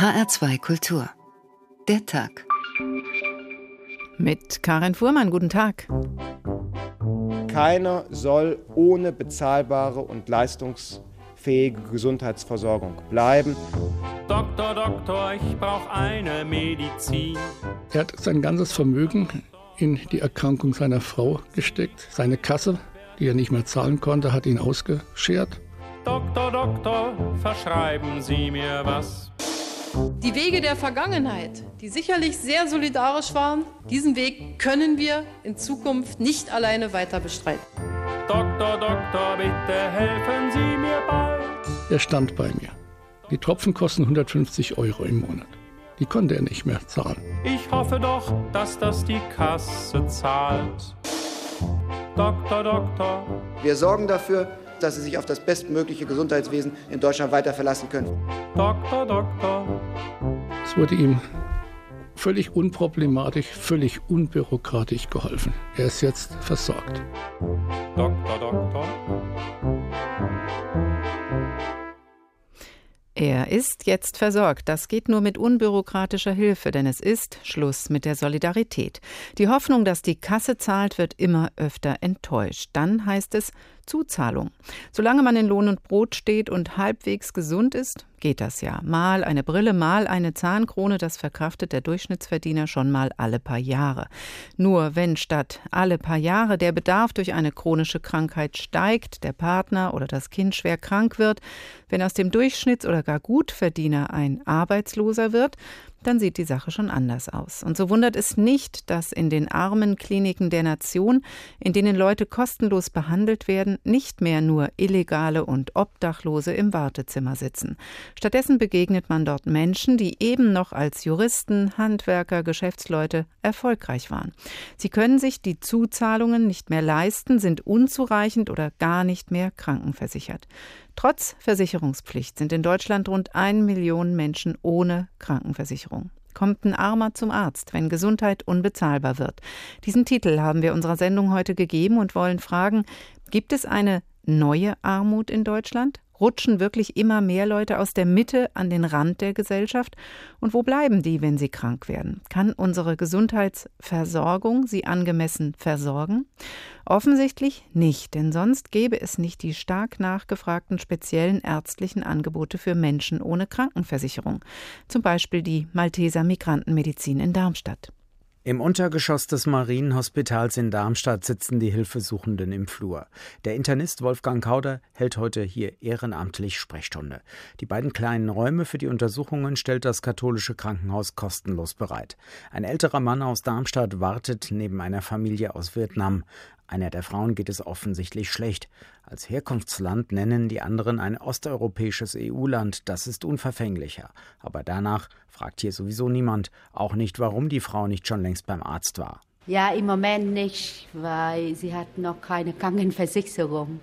HR2 Kultur. Der Tag. Mit Karin Fuhrmann, guten Tag. Keiner soll ohne bezahlbare und leistungsfähige Gesundheitsversorgung bleiben. Doktor, Doktor, ich brauche eine Medizin. Er hat sein ganzes Vermögen in die Erkrankung seiner Frau gesteckt. Seine Kasse, die er nicht mehr zahlen konnte, hat ihn ausgeschert. Doktor, Doktor, verschreiben Sie mir was. Die Wege der Vergangenheit, die sicherlich sehr solidarisch waren, diesen Weg können wir in Zukunft nicht alleine weiter bestreiten. Doktor, Doktor, bitte helfen Sie mir bald. Er stand bei mir. Die Tropfen kosten 150 Euro im Monat. Die konnte er nicht mehr zahlen. Ich hoffe doch, dass das die Kasse zahlt. Doktor, Doktor. Wir sorgen dafür, dass Sie sich auf das bestmögliche Gesundheitswesen in Deutschland weiter verlassen können. Doktor, Doktor. Es wurde ihm völlig unproblematisch, völlig unbürokratisch geholfen. Er ist jetzt versorgt. Doktor, Doktor. Er ist jetzt versorgt. Das geht nur mit unbürokratischer Hilfe, denn es ist Schluss mit der Solidarität. Die Hoffnung, dass die Kasse zahlt, wird immer öfter enttäuscht. Dann heißt es Zuzahlung. Solange man in Lohn und Brot steht und halbwegs gesund ist, geht das ja. Mal eine Brille, mal eine Zahnkrone, das verkraftet der Durchschnittsverdiener schon mal alle paar Jahre. Nur wenn statt alle paar Jahre der Bedarf durch eine chronische Krankheit steigt, der Partner oder das Kind schwer krank wird, wenn aus dem Durchschnitts- oder gar Gutverdiener ein Arbeitsloser wird, dann sieht die Sache schon anders aus. Und so wundert es nicht, dass in den armen Kliniken der Nation, in denen Leute kostenlos behandelt werden, nicht mehr nur Illegale und Obdachlose im Wartezimmer sitzen. Stattdessen begegnet man dort Menschen, die eben noch als Juristen, Handwerker, Geschäftsleute erfolgreich waren. Sie können sich die Zuzahlungen nicht mehr leisten, sind unzureichend oder gar nicht mehr krankenversichert. Trotz Versicherungspflicht sind in Deutschland rund ein Million Menschen ohne Krankenversicherung. Kommt ein Armer zum Arzt, wenn Gesundheit unbezahlbar wird? Diesen Titel haben wir unserer Sendung heute gegeben und wollen fragen, gibt es eine neue Armut in Deutschland? Rutschen wirklich immer mehr Leute aus der Mitte an den Rand der Gesellschaft? Und wo bleiben die, wenn sie krank werden? Kann unsere Gesundheitsversorgung sie angemessen versorgen? Offensichtlich nicht, denn sonst gäbe es nicht die stark nachgefragten speziellen ärztlichen Angebote für Menschen ohne Krankenversicherung, zum Beispiel die Malteser Migrantenmedizin in Darmstadt. Im Untergeschoss des Marienhospitals in Darmstadt sitzen die Hilfesuchenden im Flur. Der Internist Wolfgang Kauder hält heute hier ehrenamtlich Sprechstunde. Die beiden kleinen Räume für die Untersuchungen stellt das katholische Krankenhaus kostenlos bereit. Ein älterer Mann aus Darmstadt wartet neben einer Familie aus Vietnam. Einer der Frauen geht es offensichtlich schlecht. Als Herkunftsland nennen die anderen ein osteuropäisches EU-Land, das ist unverfänglicher. Aber danach fragt hier sowieso niemand, auch nicht, warum die Frau nicht schon längst beim Arzt war. Ja, im Moment nicht, weil sie hat noch keine Krankenversicherung.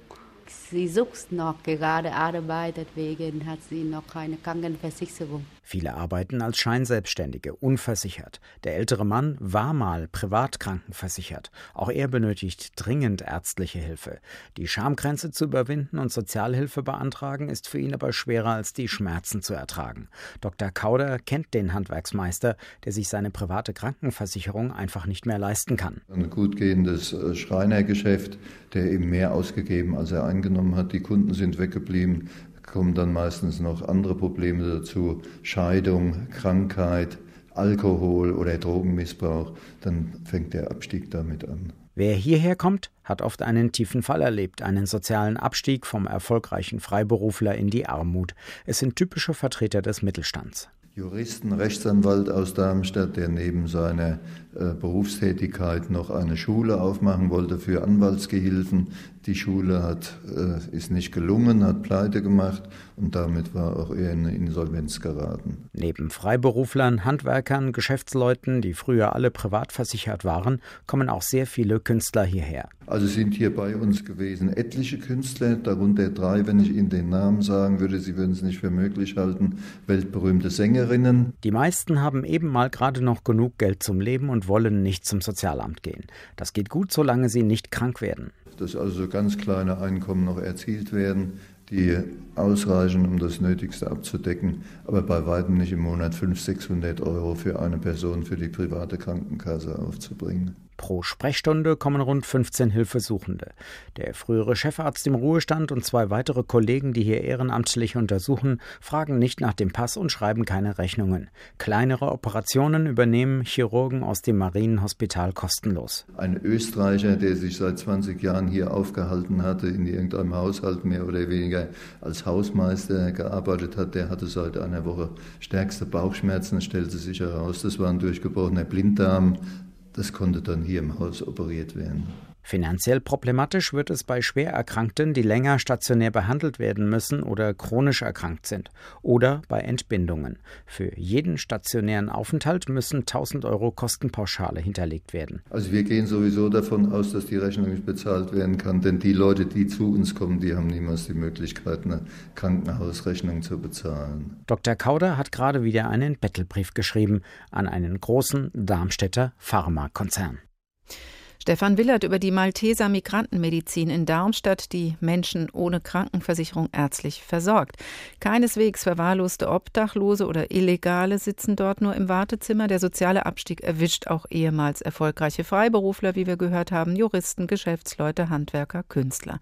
Sie sucht noch gerade Arbeit, deswegen hat sie noch keine Krankenversicherung. Viele arbeiten als Scheinselbstständige, unversichert. Der ältere Mann war mal privat krankenversichert. Auch er benötigt dringend ärztliche Hilfe. Die Schamgrenze zu überwinden und Sozialhilfe beantragen ist für ihn aber schwerer als die Schmerzen zu ertragen. Dr. Kauder kennt den Handwerksmeister, der sich seine private Krankenversicherung einfach nicht mehr leisten kann. Ein gut gehendes äh, Schreinergeschäft, der eben mehr ausgegeben, als er eingenommen hat. Die Kunden sind weggeblieben kommen dann meistens noch andere Probleme dazu, Scheidung, Krankheit, Alkohol oder Drogenmissbrauch, dann fängt der Abstieg damit an. Wer hierher kommt, hat oft einen tiefen Fall erlebt, einen sozialen Abstieg vom erfolgreichen Freiberufler in die Armut. Es sind typische Vertreter des Mittelstands. Juristen, Rechtsanwalt aus Darmstadt, der neben seiner äh, Berufstätigkeit noch eine Schule aufmachen wollte für Anwaltsgehilfen. Die Schule hat, äh, ist nicht gelungen, hat pleite gemacht und damit war auch er in Insolvenz geraten. Neben Freiberuflern, Handwerkern, Geschäftsleuten, die früher alle privat versichert waren, kommen auch sehr viele Künstler hierher. Also sind hier bei uns gewesen etliche Künstler, darunter drei, wenn ich Ihnen den Namen sagen würde, Sie würden es nicht für möglich halten, weltberühmte Sängerinnen. Die meisten haben eben mal gerade noch genug Geld zum Leben und wollen nicht zum Sozialamt gehen. Das geht gut, solange sie nicht krank werden. Dass also ganz kleine Einkommen noch erzielt werden, die ausreichen, um das Nötigste abzudecken, aber bei weitem nicht im Monat 500, 600 Euro für eine Person für die private Krankenkasse aufzubringen. Pro Sprechstunde kommen rund 15 Hilfesuchende. Der frühere Chefarzt im Ruhestand und zwei weitere Kollegen, die hier ehrenamtlich untersuchen, fragen nicht nach dem Pass und schreiben keine Rechnungen. Kleinere Operationen übernehmen Chirurgen aus dem Marienhospital kostenlos. Ein Österreicher, der sich seit 20 Jahren hier aufgehalten hatte, in irgendeinem Haushalt mehr oder weniger als Hausmeister gearbeitet hat, der hatte seit einer Woche stärkste Bauchschmerzen, stellte sich heraus, das war ein durchgebrochener Blinddarm, das konnte dann hier im Haus operiert werden. Finanziell problematisch wird es bei Schwererkrankten, die länger stationär behandelt werden müssen oder chronisch erkrankt sind. Oder bei Entbindungen. Für jeden stationären Aufenthalt müssen 1000 Euro Kostenpauschale hinterlegt werden. Also wir gehen sowieso davon aus, dass die Rechnung nicht bezahlt werden kann, denn die Leute, die zu uns kommen, die haben niemals die Möglichkeit, eine Krankenhausrechnung zu bezahlen. Dr. Kauder hat gerade wieder einen Bettelbrief geschrieben an einen großen Darmstädter Pharmakonzern. Stefan Willert über die Malteser Migrantenmedizin in Darmstadt, die Menschen ohne Krankenversicherung ärztlich versorgt. Keineswegs verwahrloste Obdachlose oder Illegale sitzen dort nur im Wartezimmer. Der soziale Abstieg erwischt auch ehemals erfolgreiche Freiberufler, wie wir gehört haben, Juristen, Geschäftsleute, Handwerker, Künstler.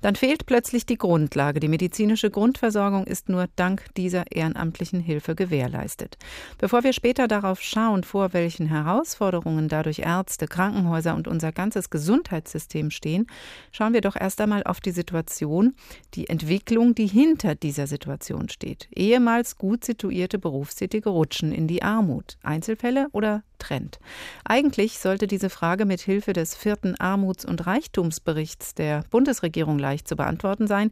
Dann fehlt plötzlich die Grundlage. Die medizinische Grundversorgung ist nur dank dieser ehrenamtlichen Hilfe gewährleistet. Bevor wir später darauf schauen, vor welchen Herausforderungen dadurch Ärzte, Krankenhäuser und unser ganzes Gesundheitssystem stehen, schauen wir doch erst einmal auf die Situation, die Entwicklung, die hinter dieser Situation steht. Ehemals gut situierte Berufstätige rutschen in die Armut. Einzelfälle oder Trend? Eigentlich sollte diese Frage mit Hilfe des vierten Armuts- und Reichtumsberichts der Bundesregierung leicht zu beantworten sein.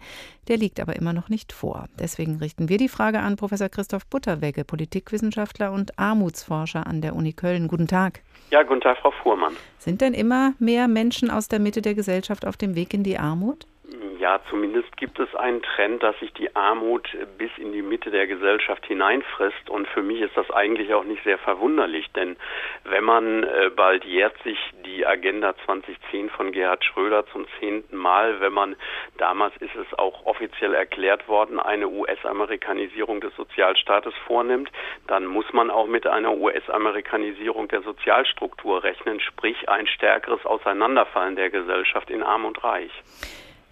Der liegt aber immer noch nicht vor. Deswegen richten wir die Frage an Professor Christoph Butterwegge, Politikwissenschaftler und Armutsforscher an der Uni Köln. Guten Tag. Ja, guten Tag, Frau Fuhrmann. Sind denn immer mehr Menschen aus der Mitte der Gesellschaft auf dem Weg in die Armut? Ja, zumindest gibt es einen Trend, dass sich die Armut bis in die Mitte der Gesellschaft hineinfrisst. Und für mich ist das eigentlich auch nicht sehr verwunderlich, denn wenn man äh, bald jährt sich die Agenda 2010 von Gerhard Schröder zum zehnten Mal, wenn man damals ist es auch offiziell erklärt worden, eine US-Amerikanisierung des Sozialstaates vornimmt, dann muss man auch mit einer US-Amerikanisierung der Sozialstruktur rechnen, sprich ein stärkeres Auseinanderfallen der Gesellschaft in Arm und Reich.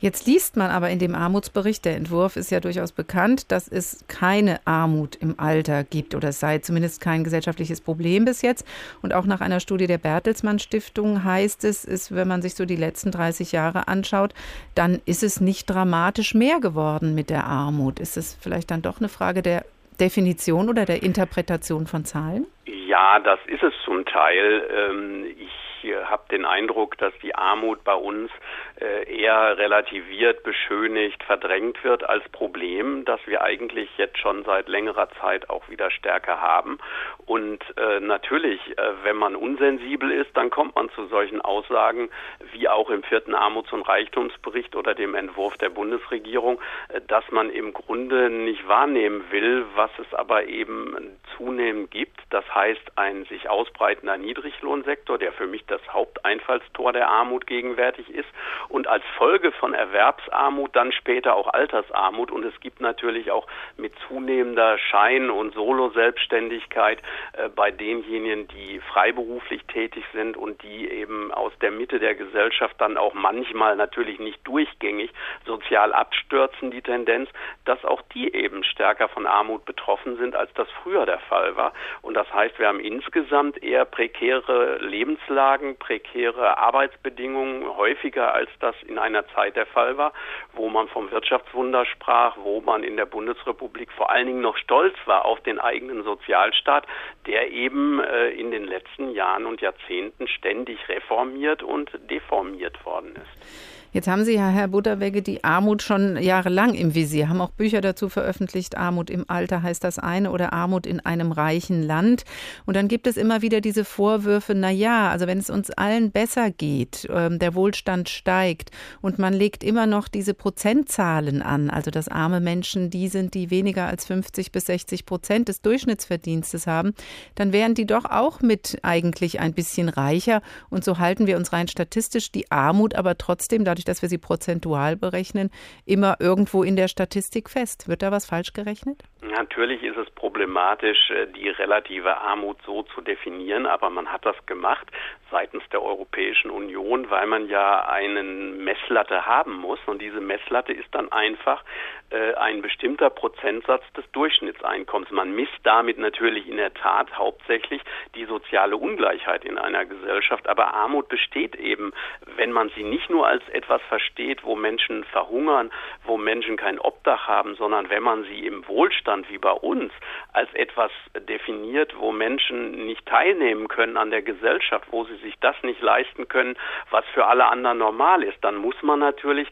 Jetzt liest man aber in dem Armutsbericht, der Entwurf ist ja durchaus bekannt, dass es keine Armut im Alter gibt oder es sei zumindest kein gesellschaftliches Problem bis jetzt. Und auch nach einer Studie der Bertelsmann Stiftung heißt es, ist, wenn man sich so die letzten 30 Jahre anschaut, dann ist es nicht dramatisch mehr geworden mit der Armut. Ist es vielleicht dann doch eine Frage der Definition oder der Interpretation von Zahlen? Ja, das ist es zum Teil. Ähm, ich habe den Eindruck, dass die Armut bei uns äh, eher relativiert, beschönigt, verdrängt wird als Problem, das wir eigentlich jetzt schon seit längerer Zeit auch wieder stärker haben. Und äh, natürlich, äh, wenn man unsensibel ist, dann kommt man zu solchen Aussagen wie auch im vierten Armuts- und Reichtumsbericht oder dem Entwurf der Bundesregierung, äh, dass man im Grunde nicht wahrnehmen will, was es aber eben zunehmend gibt. Das heißt, ein sich ausbreitender Niedriglohnsektor, der für mich das Haupteinfallstor der Armut gegenwärtig ist und als Folge von Erwerbsarmut dann später auch Altersarmut und es gibt natürlich auch mit zunehmender Schein- und Solo-Selbstständigkeit äh, bei denjenigen, die freiberuflich tätig sind und die eben aus der Mitte der Gesellschaft dann auch manchmal natürlich nicht durchgängig sozial abstürzen, die Tendenz, dass auch die eben stärker von Armut betroffen sind, als das früher der Fall war. Und das heißt, wir haben insgesamt eher prekäre Lebenslagen, prekäre Arbeitsbedingungen, häufiger als das in einer Zeit der Fall war, wo man vom Wirtschaftswunder sprach, wo man in der Bundesrepublik vor allen Dingen noch stolz war auf den eigenen Sozialstaat, der eben äh, in den letzten Jahren und Jahrzehnten ständig reformiert und deformiert worden ist. Jetzt haben Sie ja, Herr Butterwegge, die Armut schon jahrelang im Visier, haben auch Bücher dazu veröffentlicht. Armut im Alter heißt das eine oder Armut in einem reichen Land. Und dann gibt es immer wieder diese Vorwürfe, na ja, also wenn es uns allen besser geht, ähm, der Wohlstand steigt und man legt immer noch diese Prozentzahlen an, also dass arme Menschen die sind, die weniger als 50 bis 60 Prozent des Durchschnittsverdienstes haben, dann wären die doch auch mit eigentlich ein bisschen reicher. Und so halten wir uns rein statistisch die Armut aber trotzdem dadurch dadurch, dass wir sie prozentual berechnen, immer irgendwo in der Statistik fest. Wird da was falsch gerechnet? Natürlich ist es problematisch, äh, die relative Armut so zu definieren, aber man hat das gemacht seitens der Europäischen Union, weil man ja einen Messlatte haben muss und diese Messlatte ist dann einfach äh, ein bestimmter Prozentsatz des Durchschnittseinkommens. Man misst damit natürlich in der Tat hauptsächlich die soziale Ungleichheit in einer Gesellschaft, aber Armut besteht eben, wenn man sie nicht nur als etwas versteht, wo Menschen verhungern, wo Menschen kein Obdach haben, sondern wenn man sie im Wohlstand wie bei uns als etwas definiert, wo Menschen nicht teilnehmen können an der Gesellschaft, wo sie sich das nicht leisten können, was für alle anderen normal ist, dann muss man natürlich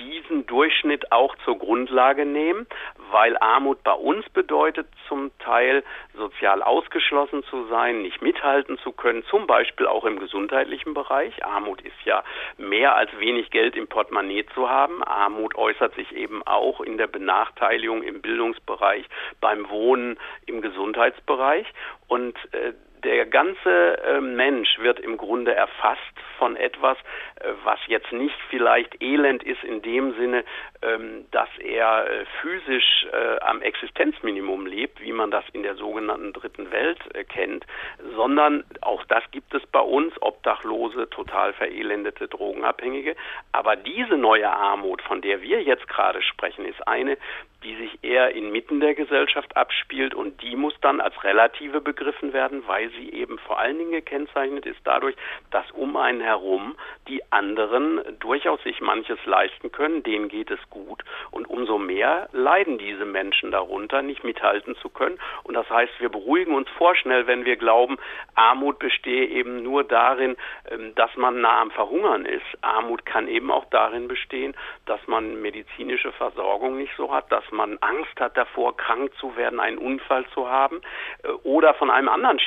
diesen Durchschnitt auch zur Grundlage nehmen, weil Armut bei uns bedeutet zum Teil sozial ausgeschlossen zu sein, nicht mithalten zu können, zum Beispiel auch im gesundheitlichen Bereich. Armut ist ja mehr als wenig Geld im Portemonnaie zu haben. Armut äußert sich eben auch in der Benachteiligung im Bildungsbereich, beim Wohnen, im Gesundheitsbereich und äh, der ganze äh, Mensch wird im Grunde erfasst von etwas, äh, was jetzt nicht vielleicht elend ist in dem Sinne, ähm, dass er äh, physisch äh, am Existenzminimum lebt, wie man das in der sogenannten dritten Welt kennt, sondern auch das gibt es bei uns, Obdachlose, total verelendete Drogenabhängige. Aber diese neue Armut, von der wir jetzt gerade sprechen, ist eine, die sich eher inmitten der Gesellschaft abspielt und die muss dann als relative begriffen werden, weil sie eben vor allen Dingen gekennzeichnet ist dadurch, dass um einen herum die anderen durchaus sich manches leisten können, denen geht es gut und umso mehr leiden diese Menschen darunter, nicht mithalten zu können und das heißt, wir beruhigen uns vorschnell, wenn wir glauben, Armut bestehe eben nur darin, ähm, dass man nah am Verhungern ist. Armut kann eben auch darin bestehen, dass man medizinische Versorgung nicht so hat, dass man Angst hat davor, krank zu werden, einen Unfall zu haben äh, oder von einem anderen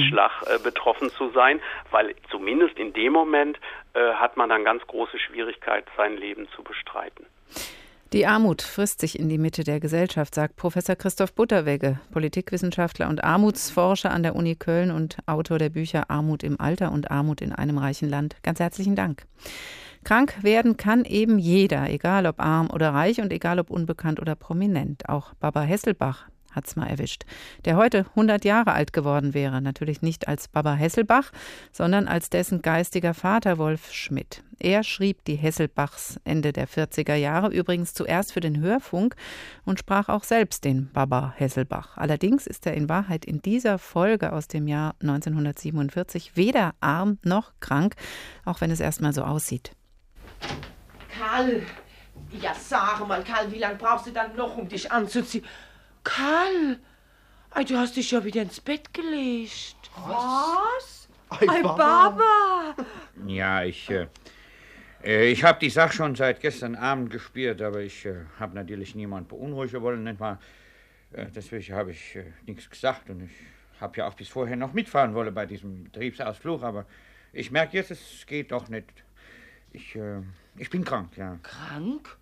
Schicksalsschlag mhm. betroffen zu sein, weil zumindest in dem Moment äh, hat man dann ganz große Schwierigkeit, sein Leben zu bestreiten. Die Armut frisst sich in die Mitte der Gesellschaft, sagt Professor Christoph Butterwegge, Politikwissenschaftler und Armutsforscher an der Uni Köln und Autor der Bücher Armut im Alter und Armut in einem reichen Land. Ganz herzlichen Dank. Krank werden kann eben jeder, egal ob arm oder reich und egal ob unbekannt oder prominent. Auch Baba Hesselbach hat's mal erwischt, der heute 100 Jahre alt geworden wäre. Natürlich nicht als Baba Hesselbach, sondern als dessen geistiger Vater Wolf Schmidt. Er schrieb die Hesselbachs Ende der 40er Jahre übrigens zuerst für den Hörfunk und sprach auch selbst den Baba Hesselbach. Allerdings ist er in Wahrheit in dieser Folge aus dem Jahr 1947 weder arm noch krank, auch wenn es erstmal so aussieht. Karl, ja sag mal, Karl, wie lange brauchst du dann noch, um dich anzuziehen? Karl, Ei, du hast dich ja wieder ins Bett gelegt. Was? Ei, Ei Baba. Ja, ich, äh, äh ich habe die Sache schon seit gestern Abend gespürt, aber ich äh, habe natürlich niemand beunruhigen wollen, nicht mal. Äh, deswegen habe ich äh, nichts gesagt und ich habe ja auch bis vorher noch mitfahren wollen bei diesem Betriebsausflug, aber ich merke jetzt, es geht doch nicht. Ich, äh, ich bin krank, ja. Krank?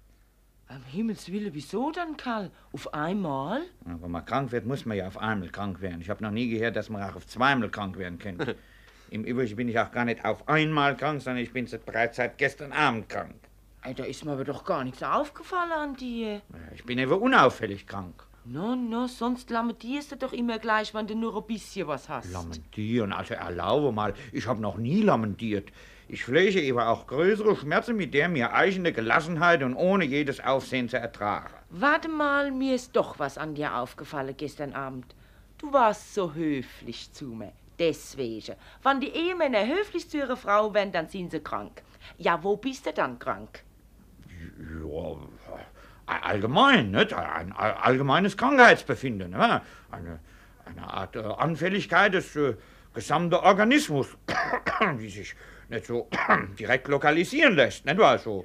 Am Himmels Willen, wieso dann, Karl? Auf einmal? Ja, wenn man krank wird, muss man ja auf einmal krank werden. Ich habe noch nie gehört, dass man auch auf zweimal krank werden kann. Im Übrigen bin ich auch gar nicht auf einmal krank, sondern ich bin bereits seit gestern Abend krank. Ey, da ist mir aber doch gar nichts aufgefallen an dir. Ich bin eben unauffällig krank. No, no, sonst lamentierst du doch immer gleich, wenn du nur ein bisschen was hast. Lamentieren? Also erlaube mal, ich habe noch nie lamentiert. Ich pflege aber auch größere Schmerzen mit der mir eigene Gelassenheit und ohne jedes Aufsehen zu ertragen. Warte mal, mir ist doch was an dir aufgefallen gestern Abend. Du warst so höflich zu mir. Deswegen. Wenn die Ehemänner höflich zu ihrer Frau werden, dann sind sie krank. Ja, wo bist du dann krank? Ja, allgemein, nicht? Ein allgemeines Krankheitsbefinden. Ne? Eine, eine Art äh, Anfälligkeit des äh, gesamten Organismus, die sich nicht so direkt lokalisieren lässt, nicht wahr? So,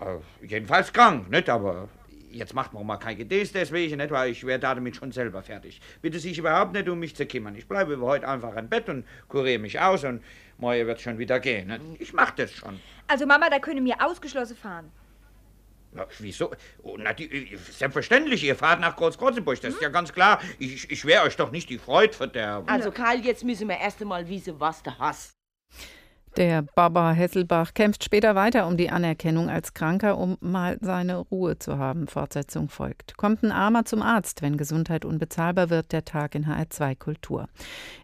äh, jedenfalls krank, nicht? Aber jetzt macht man mal kein Gedäß deswegen, nicht wahr? Ich werde damit schon selber fertig. Bitte sich überhaupt nicht um mich zu kümmern. Ich bleibe heute einfach im Bett und kuriere mich aus und morgen wird schon wieder gehen. Nicht? Ich mach das schon. Also Mama, da können wir ausgeschlossen fahren. Ja, wieso? Oh, na, die, selbstverständlich, ihr fahrt nach Groß-Krotzenburg, das hm? ist ja ganz klar. Ich, ich werde euch doch nicht die Freude verderben. Also Karl, jetzt müssen wir erst einmal wissen, was du hast. Der Baba Hesselbach kämpft später weiter um die Anerkennung als Kranker, um mal seine Ruhe zu haben. Fortsetzung folgt. Kommt ein Armer zum Arzt, wenn Gesundheit unbezahlbar wird, der Tag in HR2 Kultur.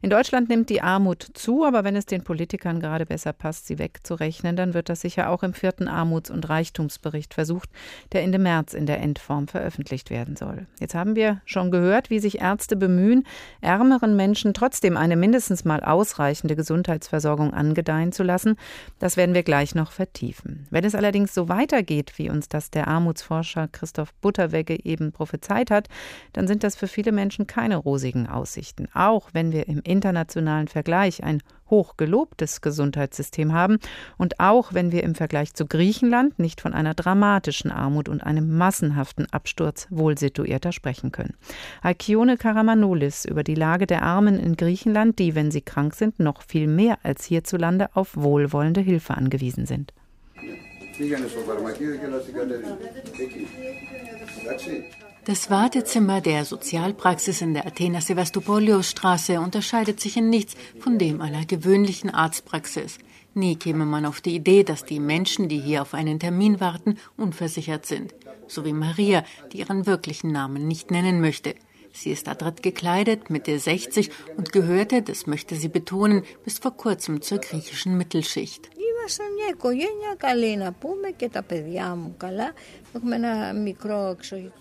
In Deutschland nimmt die Armut zu, aber wenn es den Politikern gerade besser passt, sie wegzurechnen, dann wird das sicher auch im vierten Armuts- und Reichtumsbericht versucht, der Ende März in der Endform veröffentlicht werden soll. Jetzt haben wir schon gehört, wie sich Ärzte bemühen, ärmeren Menschen trotzdem eine mindestens mal ausreichende Gesundheitsversorgung angedeihen zu lassen. Das werden wir gleich noch vertiefen. Wenn es allerdings so weitergeht, wie uns das der Armutsforscher Christoph Butterwegge eben prophezeit hat, dann sind das für viele Menschen keine rosigen Aussichten. Auch wenn wir im internationalen Vergleich ein hochgelobtes Gesundheitssystem haben und auch wenn wir im Vergleich zu Griechenland nicht von einer dramatischen Armut und einem massenhaften Absturz wohlsituierter sprechen können. Alkione Karamanoulis über die Lage der Armen in Griechenland, die, wenn sie krank sind, noch viel mehr als hierzulande auf wohlwollende Hilfe angewiesen sind. Das Wartezimmer der Sozialpraxis in der Athener Sevastopolios Straße unterscheidet sich in nichts von dem einer gewöhnlichen Arztpraxis. Nie käme man auf die Idee, dass die Menschen, die hier auf einen Termin warten, unversichert sind. So wie Maria, die ihren wirklichen Namen nicht nennen möchte. Sie ist adrett gekleidet, Mitte 60 und gehörte, das möchte sie betonen, bis vor kurzem zur griechischen Mittelschicht Ήμασταν μια οικογένεια καλή να πούμε και τα παιδιά μου καλά.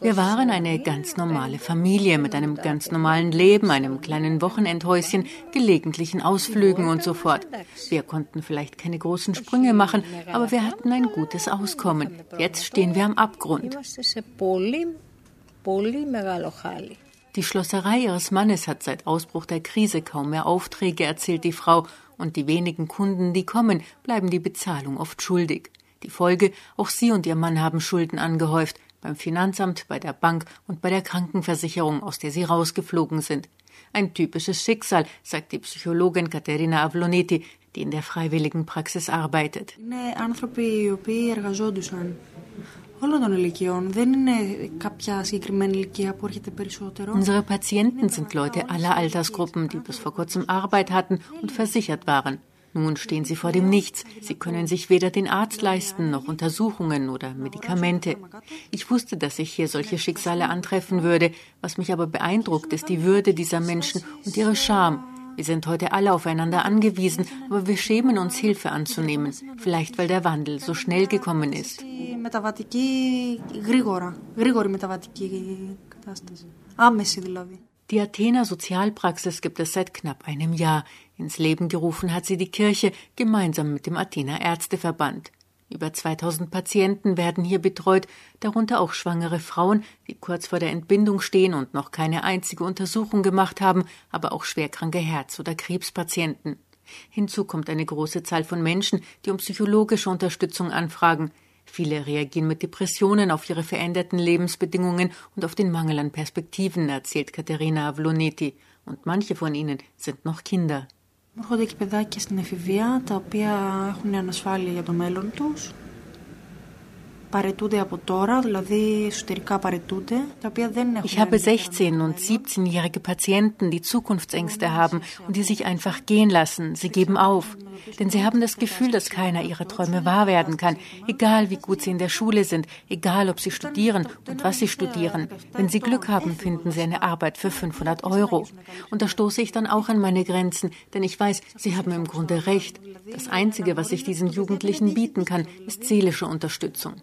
Wir waren eine ganz normale Familie mit einem ganz normalen Leben, einem kleinen Wochenendhäuschen, gelegentlichen Ausflügen und so fort. Wir konnten vielleicht keine großen Sprünge machen, aber wir hatten ein gutes Auskommen. Jetzt stehen wir am Abgrund. Die Schlosserei ihres Mannes hat seit Ausbruch der Krise kaum mehr Aufträge, erzählt die Frau, und die wenigen Kunden, die kommen, bleiben die Bezahlung oft schuldig. Die Folge, auch sie und ihr Mann haben Schulden angehäuft, beim Finanzamt, bei der Bank und bei der Krankenversicherung, aus der sie rausgeflogen sind. Ein typisches Schicksal, sagt die Psychologin Katerina Avloneti, die in der freiwilligen Praxis arbeitet. Unsere Patienten sind Leute aller Altersgruppen, die bis vor kurzem Arbeit hatten und versichert waren. Nun stehen sie vor dem Nichts. Sie können sich weder den Arzt leisten, noch Untersuchungen oder Medikamente. Ich wusste, dass ich hier solche Schicksale antreffen würde. Was mich aber beeindruckt, ist die Würde dieser Menschen und ihre Scham. Wir sind heute alle aufeinander angewiesen, aber wir schämen uns, Hilfe anzunehmen. Vielleicht, weil der Wandel so schnell gekommen ist. Die Athener Sozialpraxis gibt es seit knapp einem Jahr. Ins Leben gerufen hat sie die Kirche gemeinsam mit dem Athener Ärzteverband. Über 2000 Patienten werden hier betreut, darunter auch schwangere Frauen, die kurz vor der Entbindung stehen und noch keine einzige Untersuchung gemacht haben, aber auch schwerkranke Herz- oder Krebspatienten. Hinzu kommt eine große Zahl von Menschen, die um psychologische Unterstützung anfragen. Viele reagieren mit Depressionen auf ihre veränderten Lebensbedingungen und auf den Mangel an Perspektiven, erzählt Katharina Avloneti. Und manche von ihnen sind noch Kinder. Έρχονται και παιδάκια στην εφηβεία τα οποία έχουν ανασφάλεια για το μέλλον τους Ich habe 16- und 17-jährige Patienten, die Zukunftsängste haben und die sich einfach gehen lassen. Sie geben auf. Denn sie haben das Gefühl, dass keiner ihrer Träume wahr werden kann, egal wie gut sie in der Schule sind, egal ob sie studieren und was sie studieren. Wenn sie Glück haben, finden sie eine Arbeit für 500 Euro. Und da stoße ich dann auch an meine Grenzen, denn ich weiß, sie haben im Grunde recht. Das Einzige, was ich diesen Jugendlichen bieten kann, ist seelische Unterstützung.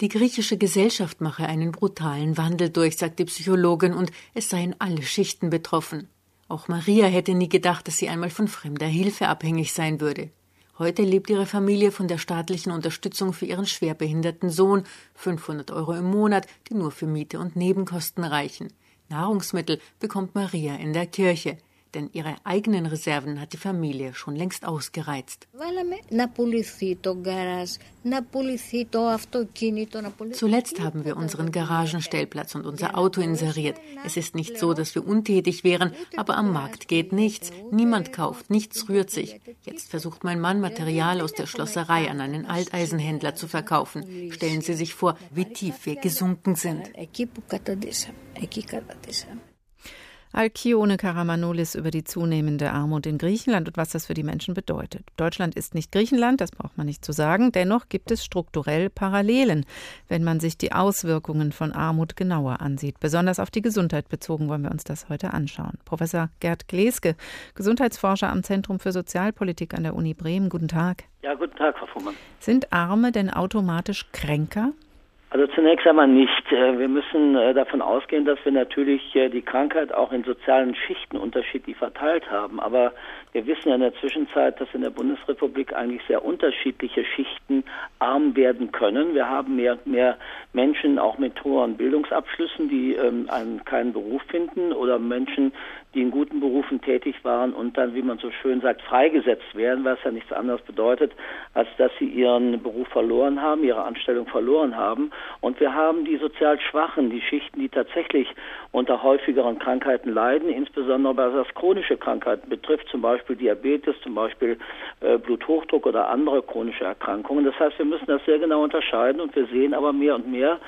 Die griechische Gesellschaft mache einen brutalen Wandel durch, sagt die Psychologin, und es seien alle Schichten betroffen. Auch Maria hätte nie gedacht, dass sie einmal von fremder Hilfe abhängig sein würde. Heute lebt ihre Familie von der staatlichen Unterstützung für ihren schwerbehinderten Sohn, 500 Euro im Monat, die nur für Miete und Nebenkosten reichen. Nahrungsmittel bekommt Maria in der Kirche denn ihre eigenen Reserven hat die Familie schon längst ausgereizt. Zuletzt haben wir unseren Garagenstellplatz und unser Auto inseriert. Es ist nicht so, dass wir untätig wären, aber am Markt geht nichts. Niemand kauft, nichts rührt sich. Jetzt versucht mein Mann, Material aus der Schlosserei an einen Alteisenhändler zu verkaufen. Stellen Sie sich vor, wie tief wir gesunken sind. Alkione Karamanoulis über die zunehmende Armut in Griechenland und was das für die Menschen bedeutet. Deutschland ist nicht Griechenland, das braucht man nicht zu sagen. Dennoch gibt es strukturell Parallelen, wenn man sich die Auswirkungen von Armut genauer ansieht. Besonders auf die Gesundheit bezogen wollen wir uns das heute anschauen. Professor Gerd Gleske, Gesundheitsforscher am Zentrum für Sozialpolitik an der Uni Bremen. Guten Tag. Ja, guten Tag, Frau Fuhrmann. Sind Arme denn automatisch kränker? Also zunächst einmal nicht. Äh, wir müssen äh, davon ausgehen, dass wir natürlich äh, die Krankheit auch in sozialen Schichten unterschiedlich verteilt haben. Aber wir wissen ja in der Zwischenzeit, dass in der Bundesrepublik eigentlich sehr unterschiedliche Schichten arm werden können. Wir haben mehr und mehr Menschen auch mit hohen Bildungsabschlüssen, die ähm, einen, keinen Beruf finden oder Menschen, die in guten Berufen tätig waren und dann, wie man so schön sagt, freigesetzt werden, was ja nichts anderes bedeutet, als dass sie ihren Beruf verloren haben, ihre Anstellung verloren haben. Und wir haben die sozial Schwachen, die Schichten, die tatsächlich unter häufigeren Krankheiten leiden, insbesondere was chronische Krankheiten betrifft, zum Beispiel Diabetes, zum Beispiel äh, Bluthochdruck oder andere chronische Erkrankungen. Das heißt, wir müssen das sehr genau unterscheiden und wir sehen aber mehr und mehr,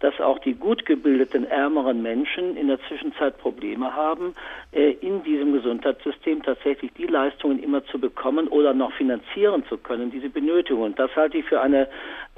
dass auch die gut gebildeten, ärmeren Menschen in der Zwischenzeit Probleme haben, in diesem Gesundheitssystem tatsächlich die Leistungen immer zu bekommen oder noch finanzieren zu können, die sie benötigen. Und das halte ich für eine,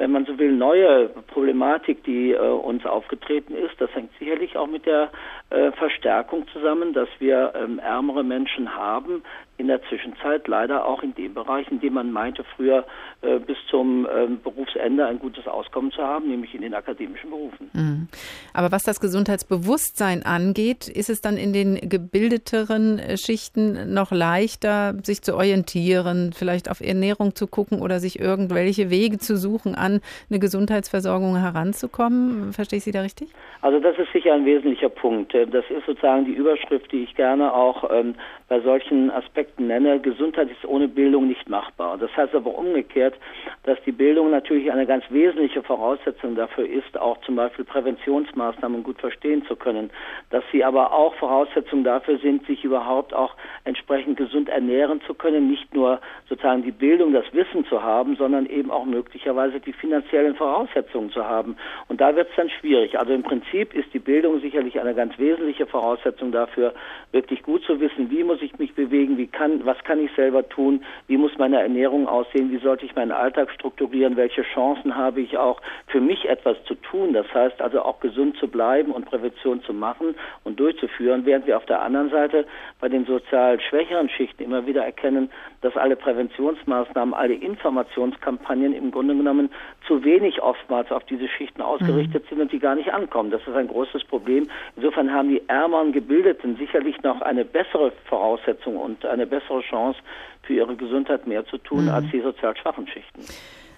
wenn man so will, neue Problematik, die äh, uns aufgetreten ist. Das hängt sicherlich auch mit der äh, Verstärkung zusammen, dass wir ähm, ärmere Menschen haben, in der Zwischenzeit leider auch in dem Bereich, in dem man meinte früher äh, bis zum äh, Berufsende ein gutes Auskommen zu haben, nämlich in den akademischen Berufen. Mhm. Aber was das Gesundheitsbewusstsein angeht, ist es dann in den gebildeteren äh, Schichten noch leichter, sich zu orientieren, vielleicht auf Ernährung zu gucken oder sich irgendwelche Wege zu suchen, an eine Gesundheitsversorgung heranzukommen? Verstehe ich Sie da richtig? Also das ist sicher ein wesentlicher Punkt. Äh, das ist sozusagen die Überschrift, die ich gerne auch ähm, bei solchen Aspekten nenne. Gesundheit ist ohne Bildung nicht machbar. Das heißt aber umgekehrt, dass die Bildung natürlich eine ganz wesentliche Voraussetzung dafür ist, auch zum Beispiel Präventionsmaßnahmen gut verstehen zu können. Dass sie aber auch Voraussetzungen dafür sind, sich überhaupt auch entsprechend gesund ernähren zu können. Nicht nur sozusagen die Bildung, das Wissen zu haben, sondern eben auch möglicherweise die finanziellen Voraussetzungen zu haben. Und da wird es dann schwierig. Also im Prinzip ist die Bildung sicherlich eine ganz wesentliche Voraussetzung dafür, wirklich gut zu wissen, wie muss ich mich bewegen, wie kann, was kann ich selber tun, wie muss meine Ernährung aussehen, wie sollte ich meinen Alltag strukturieren, welche Chancen habe ich auch für mich etwas zu tun. Das heißt also auch gesund zu bleiben und Prävention zu machen und durchzuführen, während wir auf der anderen Seite bei den sozial schwächeren Schichten immer wieder erkennen, dass alle Präventionsmaßnahmen, alle Informationskampagnen im Grunde genommen zu wenig oftmals auf diese Schichten ausgerichtet mhm. sind und die gar nicht ankommen. Das ist ein großes Problem. Insofern haben die ärmeren Gebildeten sicherlich noch eine bessere Voraussetzung und eine bessere Chance für ihre Gesundheit mehr zu tun mhm. als die sozial schwachen Schichten.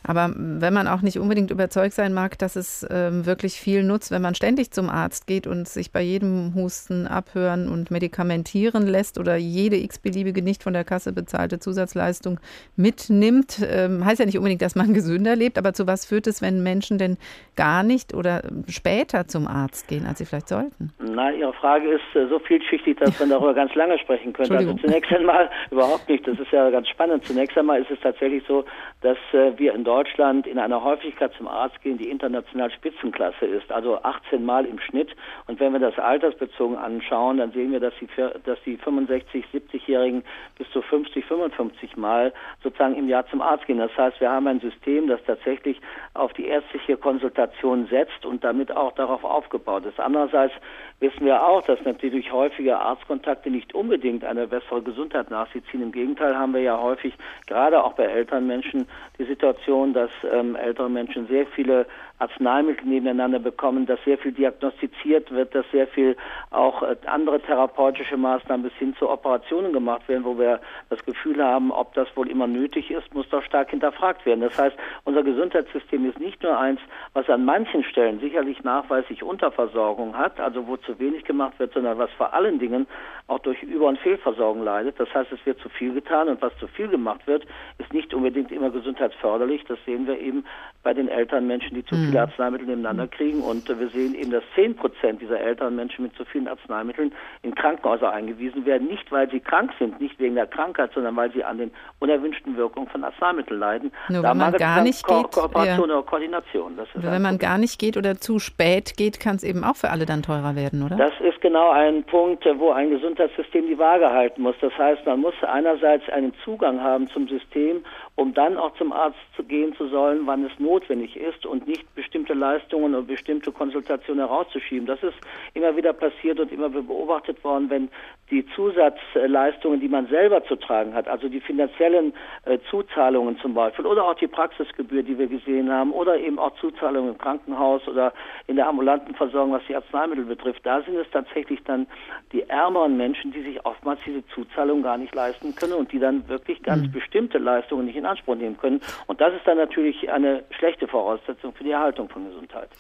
Aber wenn man auch nicht unbedingt überzeugt sein mag, dass es ähm, wirklich viel nutzt, wenn man ständig zum Arzt geht und sich bei jedem Husten abhören und medikamentieren lässt oder jede x-beliebige nicht von der Kasse bezahlte Zusatzleistung mitnimmt, ähm, heißt ja nicht unbedingt, dass man gesünder lebt. Aber zu was führt es, wenn Menschen denn gar nicht oder später zum Arzt gehen, als sie vielleicht sollten? Na, Ihre Frage ist äh, so vielschichtig, dass man darüber ganz lange sprechen könnte. Also zunächst einmal überhaupt nicht. Das ist ja ganz spannend. Zunächst einmal ist es tatsächlich so, dass äh, wir in Deutschland Deutschland in einer Häufigkeit zum Arzt gehen, die international Spitzenklasse ist, also 18 Mal im Schnitt. Und wenn wir das altersbezogen anschauen, dann sehen wir, dass die, dass die 65, 70-Jährigen bis zu 50, 55 Mal sozusagen im Jahr zum Arzt gehen. Das heißt, wir haben ein System, das tatsächlich auf die ärztliche Konsultation setzt und damit auch darauf aufgebaut ist. Andererseits wissen wir auch, dass natürlich häufige Arztkontakte nicht unbedingt eine bessere Gesundheit nach sich ziehen. Im Gegenteil haben wir ja häufig, gerade auch bei älteren Menschen, die Situation, dass ähm, ältere Menschen sehr viele Arzneimittel nebeneinander bekommen, dass sehr viel diagnostiziert wird, dass sehr viel auch äh, andere therapeutische Maßnahmen bis hin zu Operationen gemacht werden, wo wir das Gefühl haben, ob das wohl immer nötig ist, muss doch stark hinterfragt werden. Das heißt, unser Gesundheitssystem ist nicht nur eins, was an manchen Stellen sicherlich nachweislich Unterversorgung hat, also wo zu wenig gemacht wird, sondern was vor allen Dingen auch durch Über- und Fehlversorgung leidet. Das heißt, es wird zu viel getan und was zu viel gemacht wird, ist nicht unbedingt immer gesundheitsförderlich. Das sehen wir eben bei den älteren Menschen, die zu. Viele Arzneimittel nebeneinander kriegen. Und äh, wir sehen eben, dass 10 Prozent dieser älteren Menschen mit zu vielen Arzneimitteln in Krankenhäuser eingewiesen werden. Nicht, weil sie krank sind, nicht wegen der Krankheit, sondern weil sie an den unerwünschten Wirkungen von Arzneimitteln leiden. Nur da wenn man gar nicht Ko geht, Kooperation ja. oder Koordination. wenn man gar nicht geht oder zu spät geht, kann es eben auch für alle dann teurer werden, oder? Das ist genau ein Punkt, wo ein Gesundheitssystem die Waage halten muss. Das heißt, man muss einerseits einen Zugang haben zum System, um dann auch zum Arzt zu gehen zu sollen, wann es notwendig ist und nicht bestimmte Leistungen oder bestimmte Konsultationen herauszuschieben. Das ist immer wieder passiert und immer beobachtet worden, wenn die Zusatzleistungen, die man selber zu tragen hat, also die finanziellen äh, Zuzahlungen zum Beispiel oder auch die Praxisgebühr, die wir gesehen haben, oder eben auch Zuzahlungen im Krankenhaus oder in der ambulanten Versorgung, was die Arzneimittel betrifft, da sind es tatsächlich dann die ärmeren Menschen, die sich oftmals diese Zuzahlung gar nicht leisten können und die dann wirklich ganz mhm. bestimmte Leistungen nicht in Anspruch nehmen können. Und das ist dann natürlich eine schlechte Voraussetzung für die Erhaltung von Gesundheit.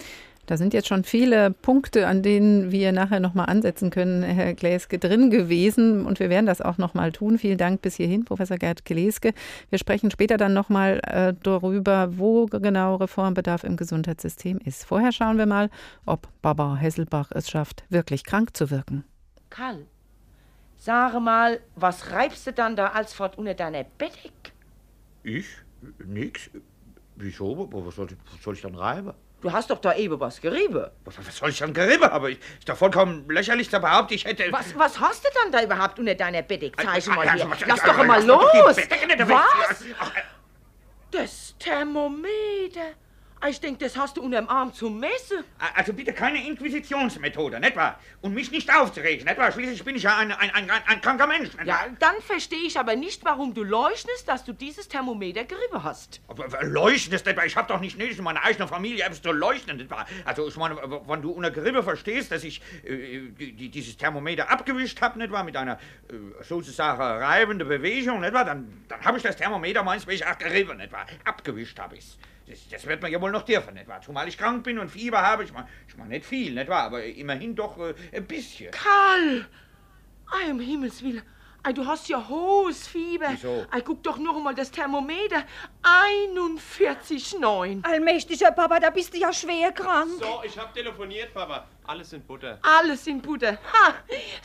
Da sind jetzt schon viele Punkte, an denen wir nachher nochmal ansetzen können, Herr Gläske, drin gewesen. Und wir werden das auch nochmal tun. Vielen Dank bis hierhin, Professor Gerd Gläske. Wir sprechen später dann nochmal äh, darüber, wo genau Reformbedarf im Gesundheitssystem ist. Vorher schauen wir mal, ob Barbara Hesselbach es schafft, wirklich krank zu wirken. Karl, sage mal, was reibst du dann da als fort unter deiner Bettdecke? Ich? Nix. Wieso? Was soll, was soll ich dann reiben? Du hast doch da eben was gerieben. Was, soll ich dann gerieben haben? Ich, ist doch vollkommen lächerlich zu behaupten, ich hätte... Was, was hast du dann da überhaupt unter deiner Bettdecke? Zeig mal hier. Lass doch mal los. Was? Das Thermometer. Ah, ich denke, das hast du unterm Arm zum Messen. Also bitte keine Inquisitionsmethode, nicht wahr? Und mich nicht aufzuregen, nicht wahr? Schließlich bin ich ja ein, ein, ein, ein kranker Mensch. Ja, dann verstehe ich aber nicht, warum du leuchtest, dass du dieses Thermometer gerieben hast. Aber leuchtest, nicht wahr? Ich habe doch nicht nötig, in meiner eigenen Familie etwas zu leuchten, nicht wahr? Also ich meine, wenn du unter Geriebe verstehst, dass ich äh, die, dieses Thermometer abgewischt habe, nicht wahr? Mit einer äh, sozusagen reibenden Bewegung, nicht wahr? Dann, dann habe ich das Thermometer meins auch gerieben, nicht wahr? Abgewischt habe ich es. Das, das, wird man ja wohl noch dürfen, nicht wahr? Zumal ich krank bin und Fieber habe. Ich meine, ich mein nicht viel, nicht wahr? Aber immerhin doch äh, ein bisschen. Karl! Ei, um Himmels Willen. Ei, du hast ja hohes Fieber. Wieso? Ei, guck doch nur mal das Thermometer. 41,9. Allmächtiger Papa, da bist du ja schwer krank. So, ich hab telefoniert, Papa. Alles in Butter. Alles in Butter. Ha!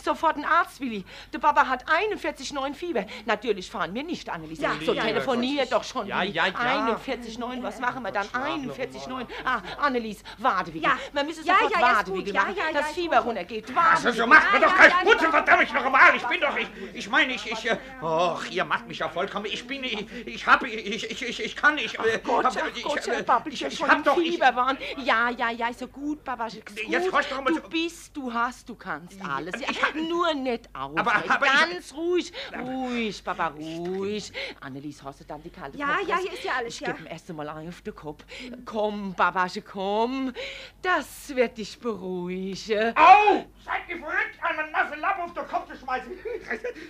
Sofort ein Arzt, Willi. Der Papa hat 41,9 Fieber. Natürlich fahren wir nicht, Annelies. Ja, so ja, telefonier ja, doch schon. Ja, Willi. ja, ja. 41,9, was machen wir dann? 41,9. Ah, Annelies, warte, Willi. Ja. Wir müssen Ja, sofort ja, ja. Willi Ja, machen, ja, ja, dass ist Fieber runtergeht. Also, Warte, so macht man doch keinen ja, Putzen, ja. verdammt ich noch einmal. Ich bin doch, ich, ich meine, ich, ich, äh, och, ihr macht mich ja vollkommen. Ich bin, ich, ich hab, ich, ich, ich, ich kann, ich, äh, Gott, hab, ach ich, Gott, äh, Herr Babbelchen, ich, ich schon hab im doch, ich, Fieber waren. Ja, ja, ja, ist so gut, Papa. Ist gut. Jetzt horch doch mal du bist, du hast, du kannst alles. Ja, Ich hab- nur nicht auf. Aber- aber ich- Ganz ruhig, ruhig, Papa, ruhig. Annelies, hast du dann die kalte Ja, ja, hier ist ja alles, Ich ja. gebe ihm erst einmal einen auf den Kopf. Komm, Babasche, komm. Das wird dich beruhigen. Au! Seid ihr verrückt, einen nassen Lappen auf den Kopf zu schmeißen?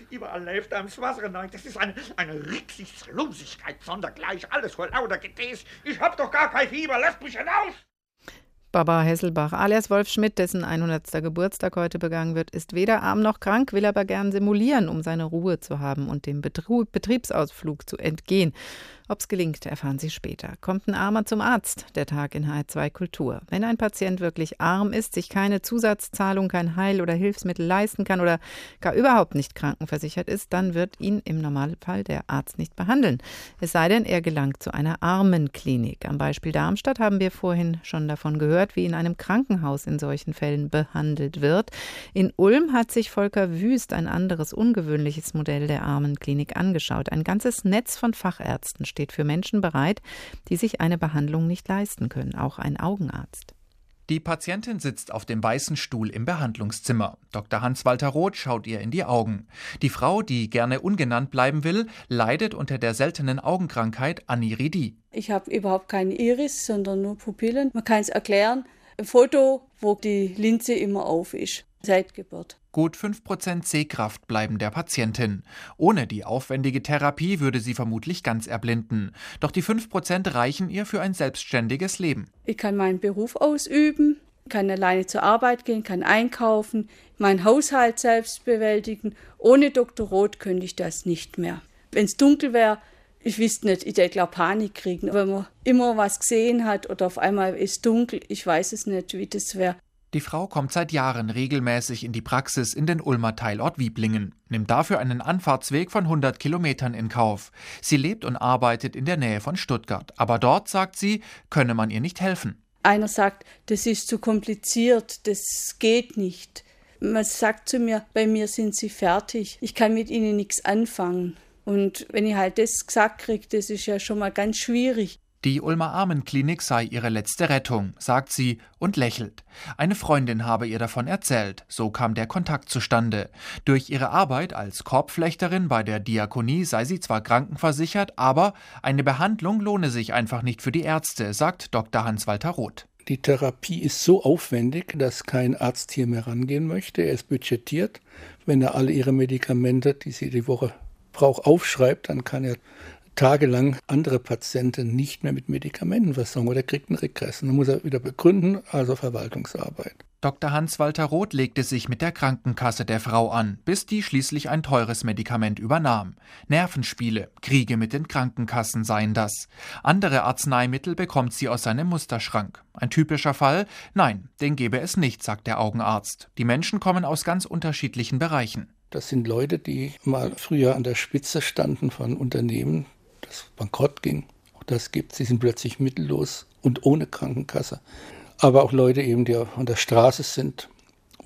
Überall läuft das Wasser hinein. Das ist eine, eine Rücksichtslosigkeit sondergleich. Alles voll lauter Getäß. Ich hab doch gar kein Fieber. Lasst mich hinaus! Barbara Hesselbach, alias Wolf Schmidt, dessen 100. Geburtstag heute begangen wird, ist weder arm noch krank, will aber gern simulieren, um seine Ruhe zu haben und dem Betriebsausflug zu entgehen. Ob es gelingt, erfahren Sie später. Kommt ein Armer zum Arzt, der Tag in H2 Kultur. Wenn ein Patient wirklich arm ist, sich keine Zusatzzahlung, kein Heil- oder Hilfsmittel leisten kann oder gar überhaupt nicht krankenversichert ist, dann wird ihn im Normalfall der Arzt nicht behandeln. Es sei denn, er gelangt zu einer Armenklinik. Am Beispiel Darmstadt haben wir vorhin schon davon gehört, wie in einem Krankenhaus in solchen Fällen behandelt wird. In Ulm hat sich Volker Wüst ein anderes ungewöhnliches Modell der Armenklinik angeschaut. Ein ganzes Netz von Fachärzten steht für Menschen bereit, die sich eine Behandlung nicht leisten können, auch ein Augenarzt. Die Patientin sitzt auf dem weißen Stuhl im Behandlungszimmer. Dr. Hans-Walter Roth schaut ihr in die Augen. Die Frau, die gerne ungenannt bleiben will, leidet unter der seltenen Augenkrankheit Aniridie. Ich habe überhaupt keine Iris, sondern nur Pupillen. Man kann es erklären. Ein Foto, wo die Linse immer auf ist, seit Geburt. Gut 5% Sehkraft bleiben der Patientin. Ohne die aufwendige Therapie würde sie vermutlich ganz erblinden. Doch die 5% reichen ihr für ein selbstständiges Leben. Ich kann meinen Beruf ausüben, kann alleine zur Arbeit gehen, kann einkaufen, meinen Haushalt selbst bewältigen. Ohne Dr. Roth könnte ich das nicht mehr. Wenn es dunkel wäre, ich wüsste nicht, ich hätte glaube Panik kriegen. Wenn man immer was gesehen hat oder auf einmal ist dunkel, ich weiß es nicht, wie das wäre. Die Frau kommt seit Jahren regelmäßig in die Praxis in den Ulmer Teilort Wieblingen, nimmt dafür einen Anfahrtsweg von 100 Kilometern in Kauf. Sie lebt und arbeitet in der Nähe von Stuttgart, aber dort, sagt sie, könne man ihr nicht helfen. Einer sagt, das ist zu kompliziert, das geht nicht. Man sagt zu mir, bei mir sind sie fertig. Ich kann mit ihnen nichts anfangen. Und wenn ich halt das gesagt kriege, das ist ja schon mal ganz schwierig. Die Ulmer Armenklinik sei ihre letzte Rettung, sagt sie und lächelt. Eine Freundin habe ihr davon erzählt, so kam der Kontakt zustande. Durch ihre Arbeit als Korbflechterin bei der Diakonie sei sie zwar krankenversichert, aber eine Behandlung lohne sich einfach nicht für die Ärzte, sagt Dr. Hans-Walter Roth. Die Therapie ist so aufwendig, dass kein Arzt hier mehr rangehen möchte. Er ist budgetiert. Wenn er alle ihre Medikamente, die sie die Woche braucht, aufschreibt, dann kann er tagelang andere Patienten nicht mehr mit Medikamenten versorgen oder kriegt einen Regress. Dann muss er wieder begründen, also Verwaltungsarbeit. Dr. Hans-Walter Roth legte sich mit der Krankenkasse der Frau an, bis die schließlich ein teures Medikament übernahm. Nervenspiele, Kriege mit den Krankenkassen seien das. Andere Arzneimittel bekommt sie aus seinem Musterschrank. Ein typischer Fall? Nein, den gebe es nicht, sagt der Augenarzt. Die Menschen kommen aus ganz unterschiedlichen Bereichen. Das sind Leute, die mal früher an der Spitze standen von Unternehmen, das bankrott ging. Auch das gibt Sie sind plötzlich mittellos und ohne Krankenkasse. Aber auch Leute eben, die an der Straße sind,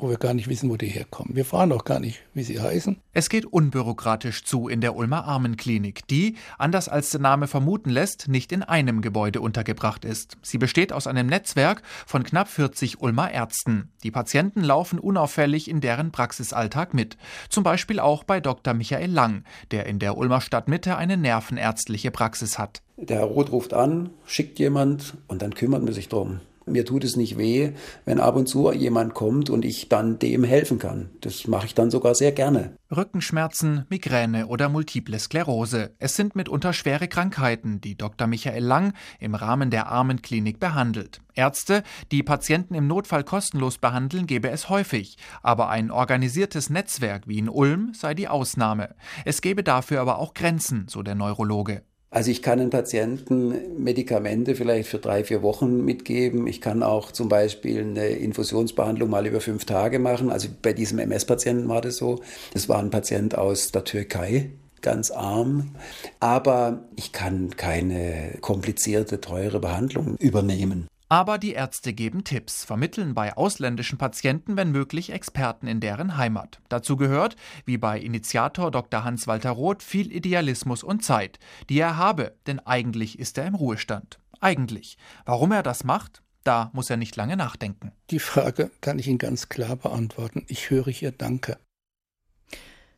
wo wir gar nicht wissen, wo die herkommen. Wir fragen auch gar nicht, wie sie heißen. Es geht unbürokratisch zu in der Ulmer Armenklinik, die, anders als der Name vermuten lässt, nicht in einem Gebäude untergebracht ist. Sie besteht aus einem Netzwerk von knapp 40 Ulmer Ärzten. Die Patienten laufen unauffällig in deren Praxisalltag mit. Zum Beispiel auch bei Dr. Michael Lang, der in der Ulmer Stadtmitte eine nervenärztliche Praxis hat. Der Herr Roth ruft an, schickt jemand und dann kümmert man sich drum. Mir tut es nicht weh, wenn ab und zu jemand kommt und ich dann dem helfen kann. Das mache ich dann sogar sehr gerne. Rückenschmerzen, Migräne oder multiple Sklerose. Es sind mitunter schwere Krankheiten, die Dr. Michael Lang im Rahmen der Armenklinik behandelt. Ärzte, die Patienten im Notfall kostenlos behandeln, gebe es häufig, aber ein organisiertes Netzwerk wie in Ulm sei die Ausnahme. Es gebe dafür aber auch Grenzen, so der Neurologe. Also ich kann den Patienten Medikamente vielleicht für drei, vier Wochen mitgeben. Ich kann auch zum Beispiel eine Infusionsbehandlung mal über fünf Tage machen. Also bei diesem MS-Patienten war das so. Das war ein Patient aus der Türkei, ganz arm. Aber ich kann keine komplizierte, teure Behandlung übernehmen. Aber die Ärzte geben Tipps, vermitteln bei ausländischen Patienten, wenn möglich, Experten in deren Heimat. Dazu gehört, wie bei Initiator Dr. Hans-Walter Roth, viel Idealismus und Zeit, die er habe, denn eigentlich ist er im Ruhestand. Eigentlich. Warum er das macht? Da muss er nicht lange nachdenken. Die Frage kann ich Ihnen ganz klar beantworten. Ich höre hier Danke.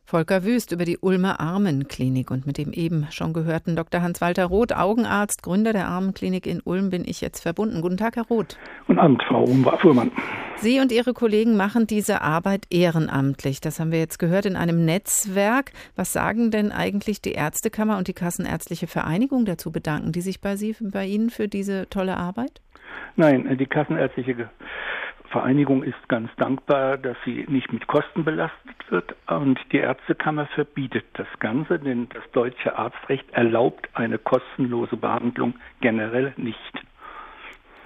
Volker Wüst über die Ulmer Armenklinik und mit dem eben schon gehörten Dr. Hans-Walter Roth, Augenarzt, Gründer der Armenklinik in Ulm, bin ich jetzt verbunden. Guten Tag, Herr Roth. Guten Abend, Frau Fuhrmann. Sie und Ihre Kollegen machen diese Arbeit ehrenamtlich. Das haben wir jetzt gehört in einem Netzwerk. Was sagen denn eigentlich die Ärztekammer und die Kassenärztliche Vereinigung dazu? Bedanken die sich bei, Sie, bei Ihnen für diese tolle Arbeit? Nein, die Kassenärztliche Vereinigung ist ganz dankbar, dass sie nicht mit Kosten belastet wird und die Ärztekammer verbietet das Ganze, denn das deutsche Arztrecht erlaubt eine kostenlose Behandlung generell nicht.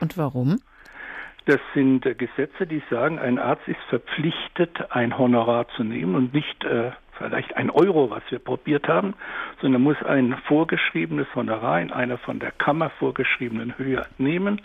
Und warum? Das sind äh, Gesetze, die sagen, ein Arzt ist verpflichtet, ein Honorar zu nehmen und nicht äh, vielleicht ein Euro, was wir probiert haben, sondern muss ein vorgeschriebenes Honorar in einer von der Kammer vorgeschriebenen Höhe nehmen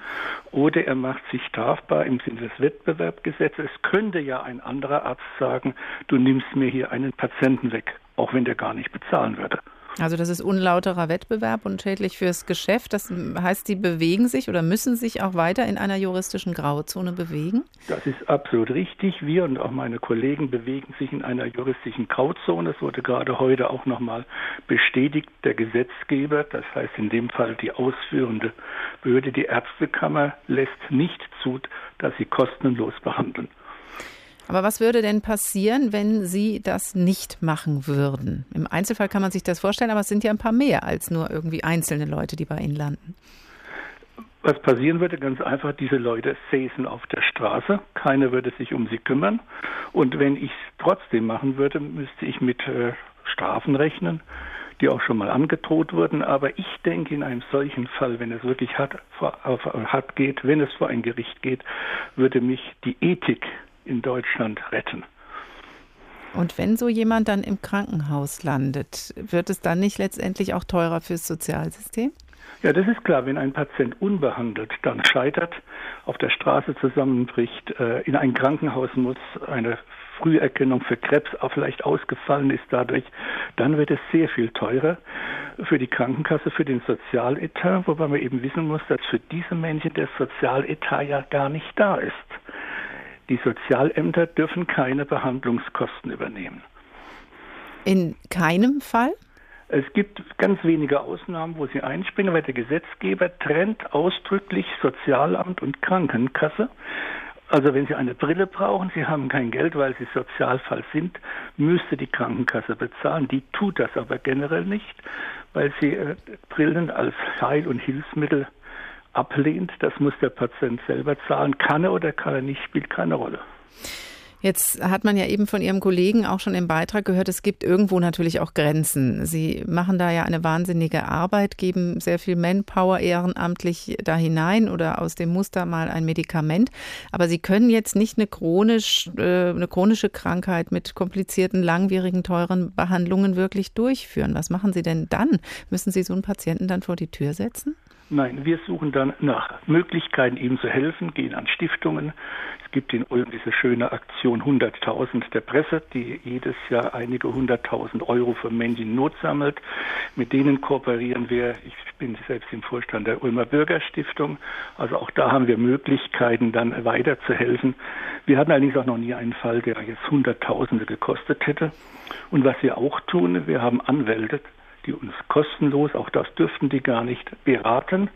oder er macht sich strafbar im Sinne des Wettbewerbsgesetzes. Es könnte ja ein anderer Arzt sagen, du nimmst mir hier einen Patienten weg, auch wenn der gar nicht bezahlen würde. Also das ist unlauterer Wettbewerb und schädlich fürs Geschäft. Das heißt, Sie bewegen sich oder müssen sich auch weiter in einer juristischen Grauzone bewegen? Das ist absolut richtig. Wir und auch meine Kollegen bewegen sich in einer juristischen Grauzone. Es wurde gerade heute auch nochmal bestätigt, der Gesetzgeber, das heißt in dem Fall die ausführende Behörde, die Ärztekammer, lässt nicht zu, dass sie kostenlos behandeln. Aber was würde denn passieren, wenn Sie das nicht machen würden? Im Einzelfall kann man sich das vorstellen, aber es sind ja ein paar mehr als nur irgendwie einzelne Leute, die bei Ihnen landen. Was passieren würde, ganz einfach, diese Leute säßen auf der Straße, keiner würde sich um sie kümmern. Und wenn ich es trotzdem machen würde, müsste ich mit äh, Strafen rechnen, die auch schon mal angedroht wurden. Aber ich denke, in einem solchen Fall, wenn es wirklich hart, vor, hart geht, wenn es vor ein Gericht geht, würde mich die Ethik in Deutschland retten. Und wenn so jemand dann im Krankenhaus landet, wird es dann nicht letztendlich auch teurer fürs Sozialsystem? Ja, das ist klar. Wenn ein Patient unbehandelt dann scheitert, auf der Straße zusammenbricht, äh, in ein Krankenhaus muss, eine Früherkennung für Krebs auch vielleicht ausgefallen ist dadurch, dann wird es sehr viel teurer für die Krankenkasse, für den Sozialetat, wobei man eben wissen muss, dass für diese Menschen der Sozialetat ja gar nicht da ist. Die Sozialämter dürfen keine Behandlungskosten übernehmen. In keinem Fall? Es gibt ganz wenige Ausnahmen, wo sie einspringen, weil der Gesetzgeber trennt ausdrücklich Sozialamt und Krankenkasse. Also wenn Sie eine Brille brauchen, Sie haben kein Geld, weil Sie Sozialfall sind, müsste die Krankenkasse bezahlen. Die tut das aber generell nicht, weil sie äh, Brillen als Heil- und Hilfsmittel ablehnt. Das muss der Patient selber zahlen. Kann er oder kann er nicht, spielt keine Rolle. Jetzt hat man ja eben von Ihrem Kollegen auch schon im Beitrag gehört, es gibt irgendwo natürlich auch Grenzen. Sie machen da ja eine wahnsinnige Arbeit, geben sehr viel Manpower ehrenamtlich da hinein oder aus dem Muster mal ein Medikament. Aber Sie können jetzt nicht eine, chronisch, äh, eine chronische Krankheit mit komplizierten, langwierigen, teuren Behandlungen wirklich durchführen. Was machen Sie denn dann? Müssen Sie so einen Patienten dann vor die Tür setzen? Nein, wir suchen dann nach Möglichkeiten, ihm zu helfen, gehen an Stiftungen. Es gibt in Ulm diese schöne Aktion 100.000 der Presse, die jedes Jahr einige hunderttausend Euro für Menschen in Not sammelt. Mit denen kooperieren wir. Ich bin selbst im Vorstand der Ulmer Bürgerstiftung. Also auch da haben wir Möglichkeiten, dann weiterzuhelfen. Wir hatten allerdings auch noch nie einen Fall, der jetzt Hunderttausende gekostet hätte. Und was wir auch tun, wir haben Anwälte, die uns kostenlos, auch das dürften die gar nicht, beraten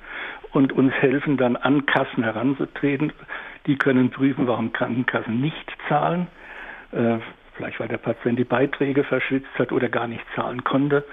und uns helfen dann an Kassen heranzutreten. Die können prüfen, warum Krankenkassen nicht zahlen, äh, vielleicht weil der Patient die Beiträge verschwitzt hat oder gar nicht zahlen konnte.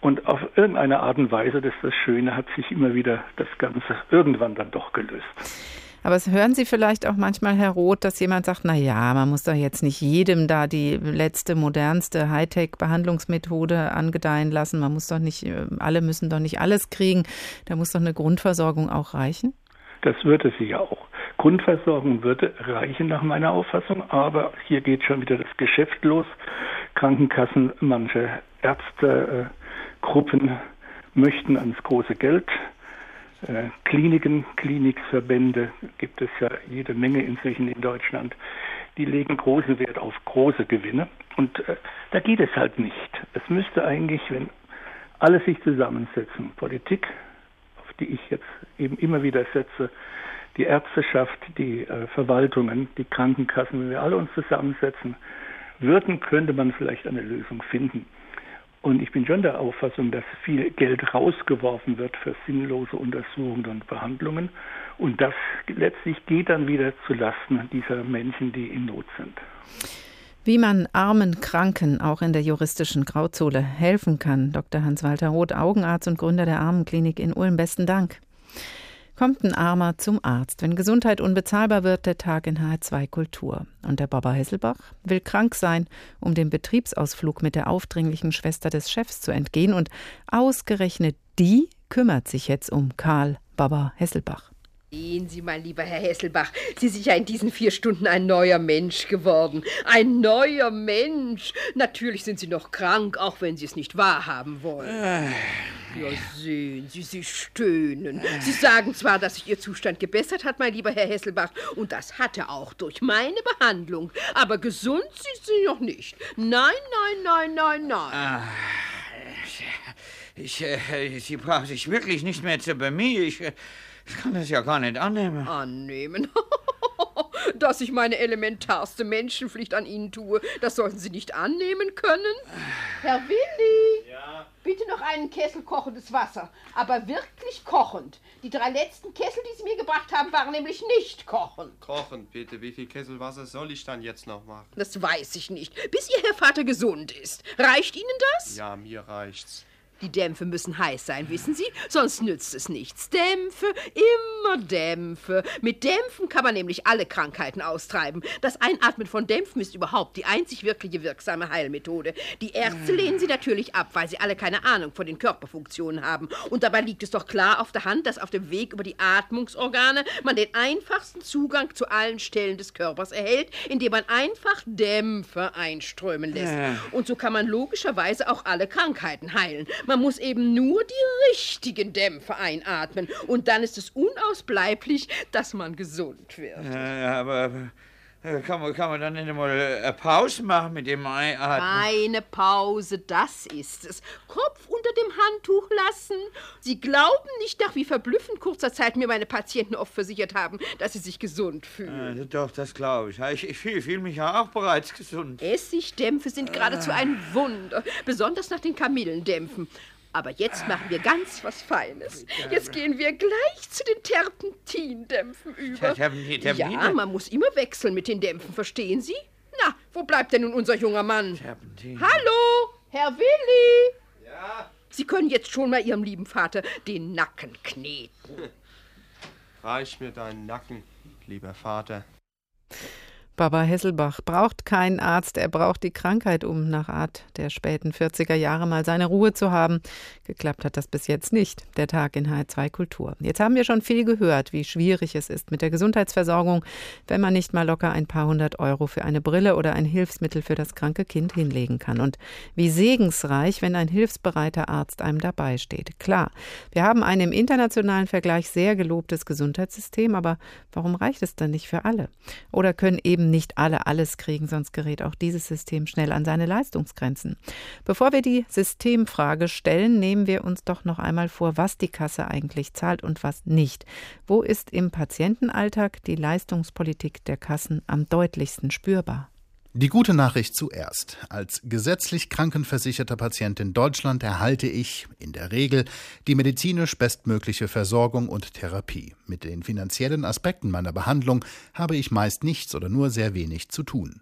Und auf irgendeine Art und Weise, das ist das Schöne, hat sich immer wieder das Ganze irgendwann dann doch gelöst. Aber hören Sie vielleicht auch manchmal, Herr Roth, dass jemand sagt, na ja, man muss doch jetzt nicht jedem da die letzte, modernste Hightech-Behandlungsmethode angedeihen lassen. Man muss doch nicht, äh, alle müssen doch nicht alles kriegen. Da muss doch eine Grundversorgung auch reichen? Das würde sie ja auch. Grundversorgung würde reichen nach meiner Auffassung, aber hier geht schon wieder das Geschäft los. Krankenkassen, manche Ärztegruppen äh, möchten ans große Geld Kliniken, Klinikverbände gibt es ja jede Menge inzwischen in Deutschland. Die legen großen Wert auf große Gewinne. Und äh, da geht es halt nicht. Es müsste eigentlich, wenn alle sich zusammensetzen, Politik, auf die ich jetzt eben immer wieder setze, die Ärzteschaft, die äh, Verwaltungen, die Krankenkassen, wenn wir alle uns zusammensetzen würden, könnte man vielleicht eine Lösung finden. Und ich bin schon der Auffassung, dass viel Geld rausgeworfen wird für sinnlose Untersuchungen und Behandlungen. Und das letztlich geht dann wieder zu Lasten dieser Menschen, die in Not sind. Wie man armen Kranken auch in der juristischen Grauzone helfen kann, Dr. Hans-Walter Roth, Augenarzt und Gründer der Armenklinik in Ulm. Besten Dank. Kommt ein Armer zum Arzt. Wenn Gesundheit unbezahlbar wird, der Tag in H2 Kultur. Und der Baba Hesselbach will krank sein, um dem Betriebsausflug mit der aufdringlichen Schwester des Chefs zu entgehen. Und ausgerechnet die kümmert sich jetzt um Karl Baba Hesselbach. Sehen Sie mal, lieber Herr Hesselbach, Sie sind ja in diesen vier Stunden ein neuer Mensch geworden. Ein neuer Mensch. Natürlich sind Sie noch krank, auch wenn Sie es nicht wahrhaben wollen. Äh. Ja, sehen Sie, Sie stöhnen. Sie sagen zwar, dass sich Ihr Zustand gebessert hat, mein lieber Herr Hesselbach, und das hat er auch durch meine Behandlung. Aber gesund sind Sie noch nicht. Nein, nein, nein, nein, nein. Ah, ich, äh, Sie brauchen sich wirklich nicht mehr zu bemühen. Ich, äh, ich kann das ja gar nicht annehmen. Annehmen? Dass ich meine elementarste Menschenpflicht an Ihnen tue, das sollten Sie nicht annehmen können? Herr Willi! Ja? Bitte noch einen Kessel kochendes Wasser, aber wirklich kochend. Die drei letzten Kessel, die Sie mir gebracht haben, waren nämlich nicht kochend. Kochend, bitte. Wie viel Kessel Wasser soll ich dann jetzt noch machen? Das weiß ich nicht. Bis Ihr Herr Vater gesund ist. Reicht Ihnen das? Ja, mir reicht's. Die Dämpfe müssen heiß sein, wissen Sie? Sonst nützt es nichts. Dämpfe, immer Dämpfe. Mit Dämpfen kann man nämlich alle Krankheiten austreiben. Das Einatmen von Dämpfen ist überhaupt die einzig wirkliche wirksame Heilmethode. Die Ärzte lehnen sie natürlich ab, weil sie alle keine Ahnung von den Körperfunktionen haben. Und dabei liegt es doch klar auf der Hand, dass auf dem Weg über die Atmungsorgane man den einfachsten Zugang zu allen Stellen des Körpers erhält, indem man einfach Dämpfe einströmen lässt. Und so kann man logischerweise auch alle Krankheiten heilen. Man muss eben nur die richtigen Dämpfe einatmen. Und dann ist es unausbleiblich, dass man gesund wird. Ja, aber Äh, kann man, kann man dann nicht mal eine Pause machen mit dem Einatmen? Keine Pause, das ist es. Kopf unter dem Handtuch lassen. Sie glauben nicht, nach wie verblüffend kurzer Zeit mir meine Patienten oft versichert haben, dass sie sich gesund fühlen. Äh, doch, das glaube ich. Ich, ich fühle fühl mich ja auch bereits gesund. Essigdämpfe sind geradezu ein Wunder, besonders nach den Kamillendämpfen. Aber jetzt machen wir ganz was Feines. Jetzt gehen wir gleich zu den Terpentindämpfen über. Terpentin, Terpentin? Ja, man muss immer wechseln mit den Dämpfen, verstehen Sie? Na, wo bleibt denn nun unser junger Mann? Terpentin. Hallo, Herr Willi! Ja? Sie können jetzt schon mal Ihrem lieben Vater den Nacken kneten. Reich mir deinen Nacken, lieber Vater. Baba Hesselbach braucht keinen Arzt, er braucht die Krankheit, um nach Art der späten 40er Jahre mal seine Ruhe zu haben. Geklappt hat das bis jetzt nicht, der Tag in H2 Kultur. Jetzt haben wir schon viel gehört, wie schwierig es ist mit der Gesundheitsversorgung, wenn man nicht mal locker ein paar hundert Euro für eine Brille oder ein Hilfsmittel für das kranke Kind hinlegen kann. Und wie segensreich, wenn ein hilfsbereiter Arzt einem dabei steht. Klar, wir haben ein im internationalen Vergleich sehr gelobtes Gesundheitssystem, aber warum reicht es dann nicht für alle? Oder können eben eben nicht alle alles kriegen, sonst gerät auch dieses System schnell an seine Leistungsgrenzen. Bevor wir die Systemfrage stellen, nehmen wir uns doch noch einmal vor, was die Kasse eigentlich zahlt und was nicht. Wo ist im Patientenalltag die Leistungspolitik der Kassen am deutlichsten spürbar? Die gute Nachricht zuerst. Als gesetzlich krankenversicherter Patient in Deutschland erhalte ich in der Regel die medizinisch bestmögliche Versorgung und Therapie. Mit den finanziellen Aspekten meiner Behandlung habe ich meist nichts oder nur sehr wenig zu tun.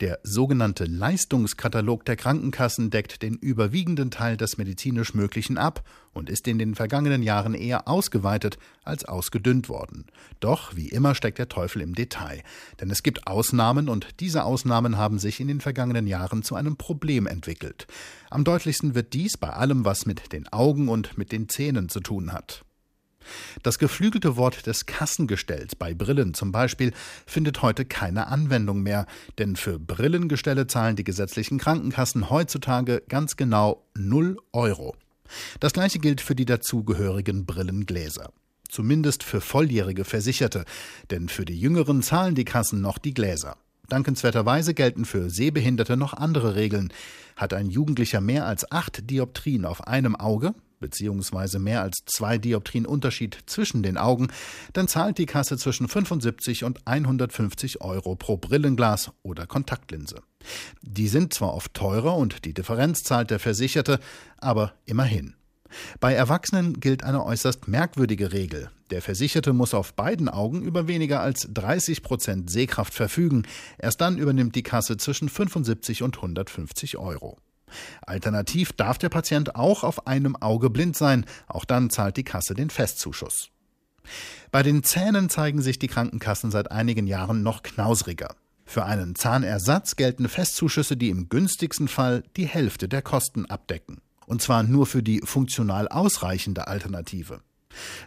Der sogenannte Leistungskatalog der Krankenkassen deckt den überwiegenden Teil des medizinisch Möglichen ab und ist in den vergangenen Jahren eher ausgeweitet als ausgedünnt worden. Doch, wie immer, steckt der Teufel im Detail. Denn es gibt Ausnahmen und diese Ausnahmen haben sich in den vergangenen Jahren zu einem Problem entwickelt. Am deutlichsten wird dies bei allem, was mit den Augen und mit den Zähnen zu tun hat. Das geflügelte Wort des Kassengestells bei Brillen zum Beispiel findet heute keine Anwendung mehr, denn für Brillengestelle zahlen die gesetzlichen Krankenkassen heutzutage ganz genau 0 Euro. Das gleiche gilt für die dazugehörigen Brillengläser. Zumindest für volljährige Versicherte, denn für die Jüngeren zahlen die Kassen noch die Gläser. Dankenswerterweise gelten für Sehbehinderte noch andere Regeln. Hat ein Jugendlicher mehr als acht Dioptrien auf einem Auge, beziehungsweise mehr als zwei Dioptrien Unterschied zwischen den Augen, dann zahlt die Kasse zwischen 75 und 150 Euro pro Brillenglas oder Kontaktlinse. Die sind zwar oft teurer und die Differenz zahlt der Versicherte, aber immerhin. Bei Erwachsenen gilt eine äußerst merkwürdige Regel. Der Versicherte muss auf beiden Augen über weniger als 30 Prozent Sehkraft verfügen. Erst dann übernimmt die Kasse zwischen 75 und 150 Euro. Alternativ darf der Patient auch auf einem Auge blind sein, auch dann zahlt die Kasse den Festzuschuss. Bei den Zähnen zeigen sich die Krankenkassen seit einigen Jahren noch knausriger. Für einen Zahnersatz gelten Festzuschüsse, die im günstigsten Fall die Hälfte der Kosten abdecken. Und zwar nur für die funktional ausreichende Alternative.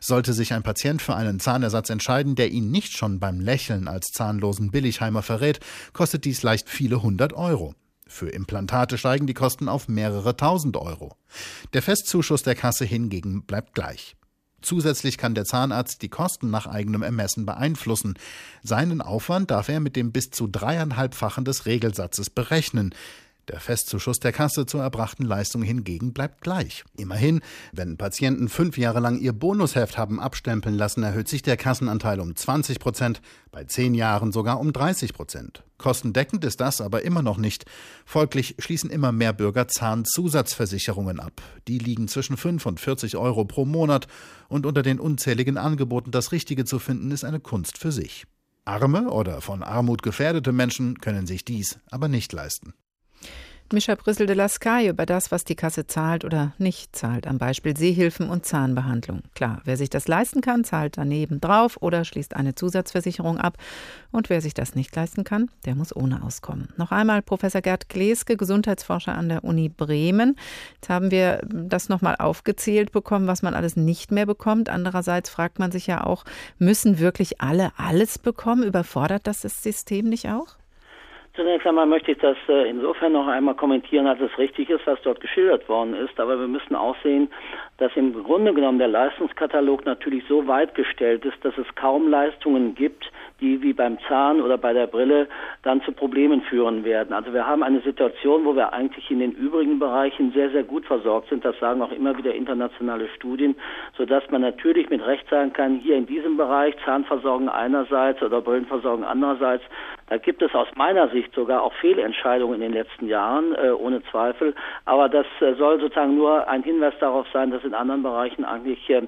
Sollte sich ein Patient für einen Zahnersatz entscheiden, der ihn nicht schon beim Lächeln als zahnlosen Billigheimer verrät, kostet dies leicht viele hundert Euro. Für Implantate steigen die Kosten auf mehrere tausend Euro. Der Festzuschuss der Kasse hingegen bleibt gleich. Zusätzlich kann der Zahnarzt die Kosten nach eigenem Ermessen beeinflussen. Seinen Aufwand darf er mit dem bis zu dreieinhalbfachen des Regelsatzes berechnen. Der Festzuschuss der Kasse zur erbrachten Leistung hingegen bleibt gleich. Immerhin, wenn Patienten fünf Jahre lang ihr Bonusheft haben abstempeln lassen, erhöht sich der Kassenanteil um 20 Prozent, bei zehn Jahren sogar um 30 Prozent. Kostendeckend ist das aber immer noch nicht. Folglich schließen immer mehr Bürger Zahnzusatzversicherungen ab. Die liegen zwischen 5 und 40 Euro pro Monat und unter den unzähligen Angeboten das Richtige zu finden, ist eine Kunst für sich. Arme oder von Armut gefährdete Menschen können sich dies aber nicht leisten. Mischa Brüssel de Lascaille über das, was die Kasse zahlt oder nicht zahlt, am Beispiel Sehhilfen und Zahnbehandlung. Klar, wer sich das leisten kann, zahlt daneben drauf oder schließt eine Zusatzversicherung ab. Und wer sich das nicht leisten kann, der muss ohne auskommen. Noch einmal Professor Gerd Gleske, Gesundheitsforscher an der Uni Bremen. Jetzt haben wir das nochmal aufgezählt bekommen, was man alles nicht mehr bekommt. Andererseits fragt man sich ja auch, müssen wirklich alle alles bekommen? Überfordert das das System nicht auch? Zunächst einmal möchte ich das äh, insofern noch einmal kommentieren, als es richtig ist, was dort geschildert worden ist. Aber wir müssen auch sehen, dass im Grunde genommen der Leistungskatalog natürlich so weit gestellt ist, dass es kaum Leistungen gibt, die wie beim Zahn oder bei der Brille dann zu Problemen führen werden. Also wir haben eine Situation, wo wir eigentlich in den übrigen Bereichen sehr, sehr gut versorgt sind. Das sagen auch immer wieder internationale Studien, sodass man natürlich mit Recht sagen kann, hier in diesem Bereich Zahnversorgung einerseits oder Brillenversorgung andererseits, da gibt es aus meiner Sicht sogar auch Fehlentscheidungen in den letzten Jahren, äh, ohne Zweifel. Aber das äh, soll sozusagen nur ein Hinweis darauf sein, dass in anderen Bereichen eigentlich äh,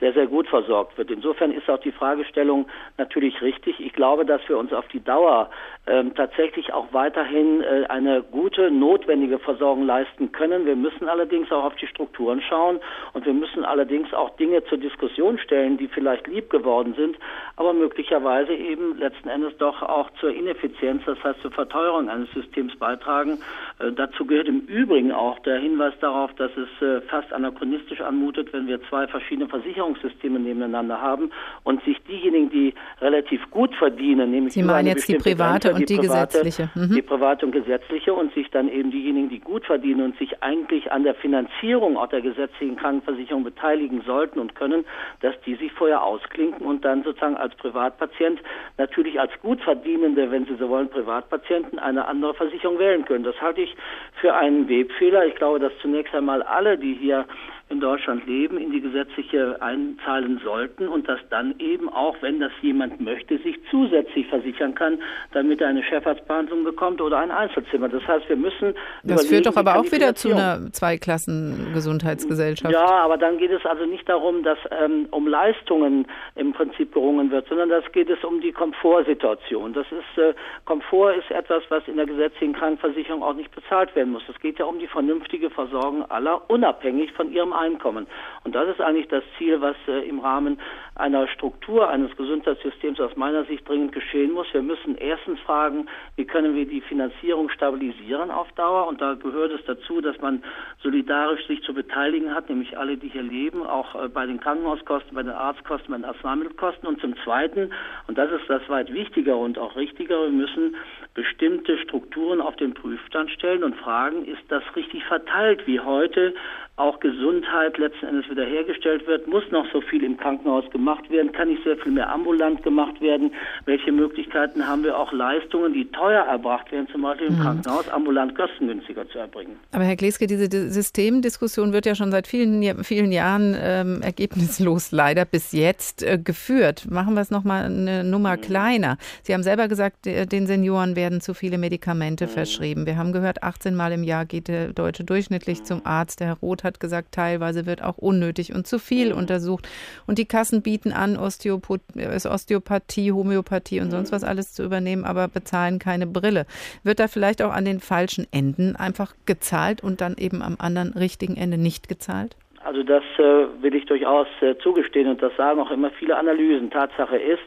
sehr, sehr gut versorgt wird. Insofern ist auch die Fragestellung natürlich richtig. Ich glaube, dass wir uns auf die Dauer ähm, tatsächlich auch weiterhin äh, eine gute, notwendige Versorgung leisten können. Wir müssen allerdings auch auf die Strukturen schauen und wir müssen allerdings auch Dinge zur Diskussion stellen, die vielleicht lieb geworden sind, aber möglicherweise eben letzten Endes doch auch zur Ineffizienz, das heißt zur Verteuerung eines Systems beitragen. Äh, dazu gehört im Übrigen auch der Hinweis darauf, dass es äh, fast anachronistisch anmutet, wenn wir zwei verschiedene Versicherungssysteme nebeneinander haben und sich diejenigen, die relativ gut verdienen, nämlich Sie meinen jetzt die private und die, die private, gesetzliche, mhm. die private und gesetzliche und sich dann eben diejenigen, die gut verdienen und sich eigentlich an der Finanzierung auch der gesetzlichen Krankenversicherung beteiligen sollten und können, dass die sich vorher ausklinken und dann sozusagen als Privatpatient natürlich als gut verdienende, wenn Sie so wollen, Privatpatienten eine andere Versicherung wählen können. Das halte ich für einen Webfehler. Ich glaube, dass zunächst einmal alle, die hier in Deutschland leben, in die gesetzliche einzahlen sollten und dass dann eben auch, wenn das jemand möchte, sich zusätzlich versichern kann, damit er eine Chefarztbehandlung bekommt oder ein Einzelzimmer. Das heißt, wir müssen. Das führt doch aber auch wieder zu einer Zweiklassen-Gesundheitsgesellschaft. Ja, aber dann geht es also nicht darum, dass ähm, um Leistungen im Prinzip gerungen wird, sondern das geht es um die Komfortsituation. Das ist äh, Komfort ist etwas, was in der gesetzlichen Krankenversicherung auch nicht bezahlt werden muss. Es geht ja um die vernünftige Versorgung aller, unabhängig von ihrem Einkommen. Und das ist eigentlich das Ziel, was äh, im Rahmen einer Struktur eines Gesundheitssystems aus meiner Sicht dringend geschehen muss. Wir müssen erstens fragen, wie können wir die Finanzierung stabilisieren auf Dauer? Und da gehört es dazu, dass man solidarisch sich zu beteiligen hat, nämlich alle, die hier leben, auch äh, bei den Krankenhauskosten, bei den Arztkosten, bei den Arzneimittelkosten. Und zum Zweiten, und das ist das weit wichtiger und auch richtiger, wir müssen bestimmte Strukturen auf den Prüfstand stellen und fragen, ist das richtig verteilt, wie heute auch Gesundheit letzten Endes wiederhergestellt wird, muss noch so viel im Krankenhaus gemacht werden, kann nicht sehr viel mehr ambulant gemacht werden, welche Möglichkeiten haben wir auch Leistungen, die teuer erbracht werden, zum Beispiel im mhm. Krankenhaus, ambulant kostengünstiger zu erbringen. Aber Herr Gleske, diese Systemdiskussion wird ja schon seit vielen, vielen Jahren ähm, ergebnislos leider bis jetzt äh, geführt. Machen wir es nochmal eine Nummer mhm. kleiner. Sie haben selber gesagt, den Senioren werden zu viele Medikamente mhm. verschrieben. Wir haben gehört, 18 Mal im Jahr geht der Deutsche durchschnittlich mhm. zum Arzt. Der Herr Roth hat gesagt, teilweise wird auch unnötig und zu viel mhm. untersucht. Und die Kassen bieten an, Osteopo Osteopathie, Homöopathie und sonst was mhm. alles zu übernehmen, aber bezahlen keine Brille. Wird da vielleicht auch an den falschen Enden einfach gezahlt und dann eben am anderen richtigen Ende nicht gezahlt? Also das äh, will ich durchaus äh, zugestehen und das sagen auch immer viele Analysen. Tatsache ist,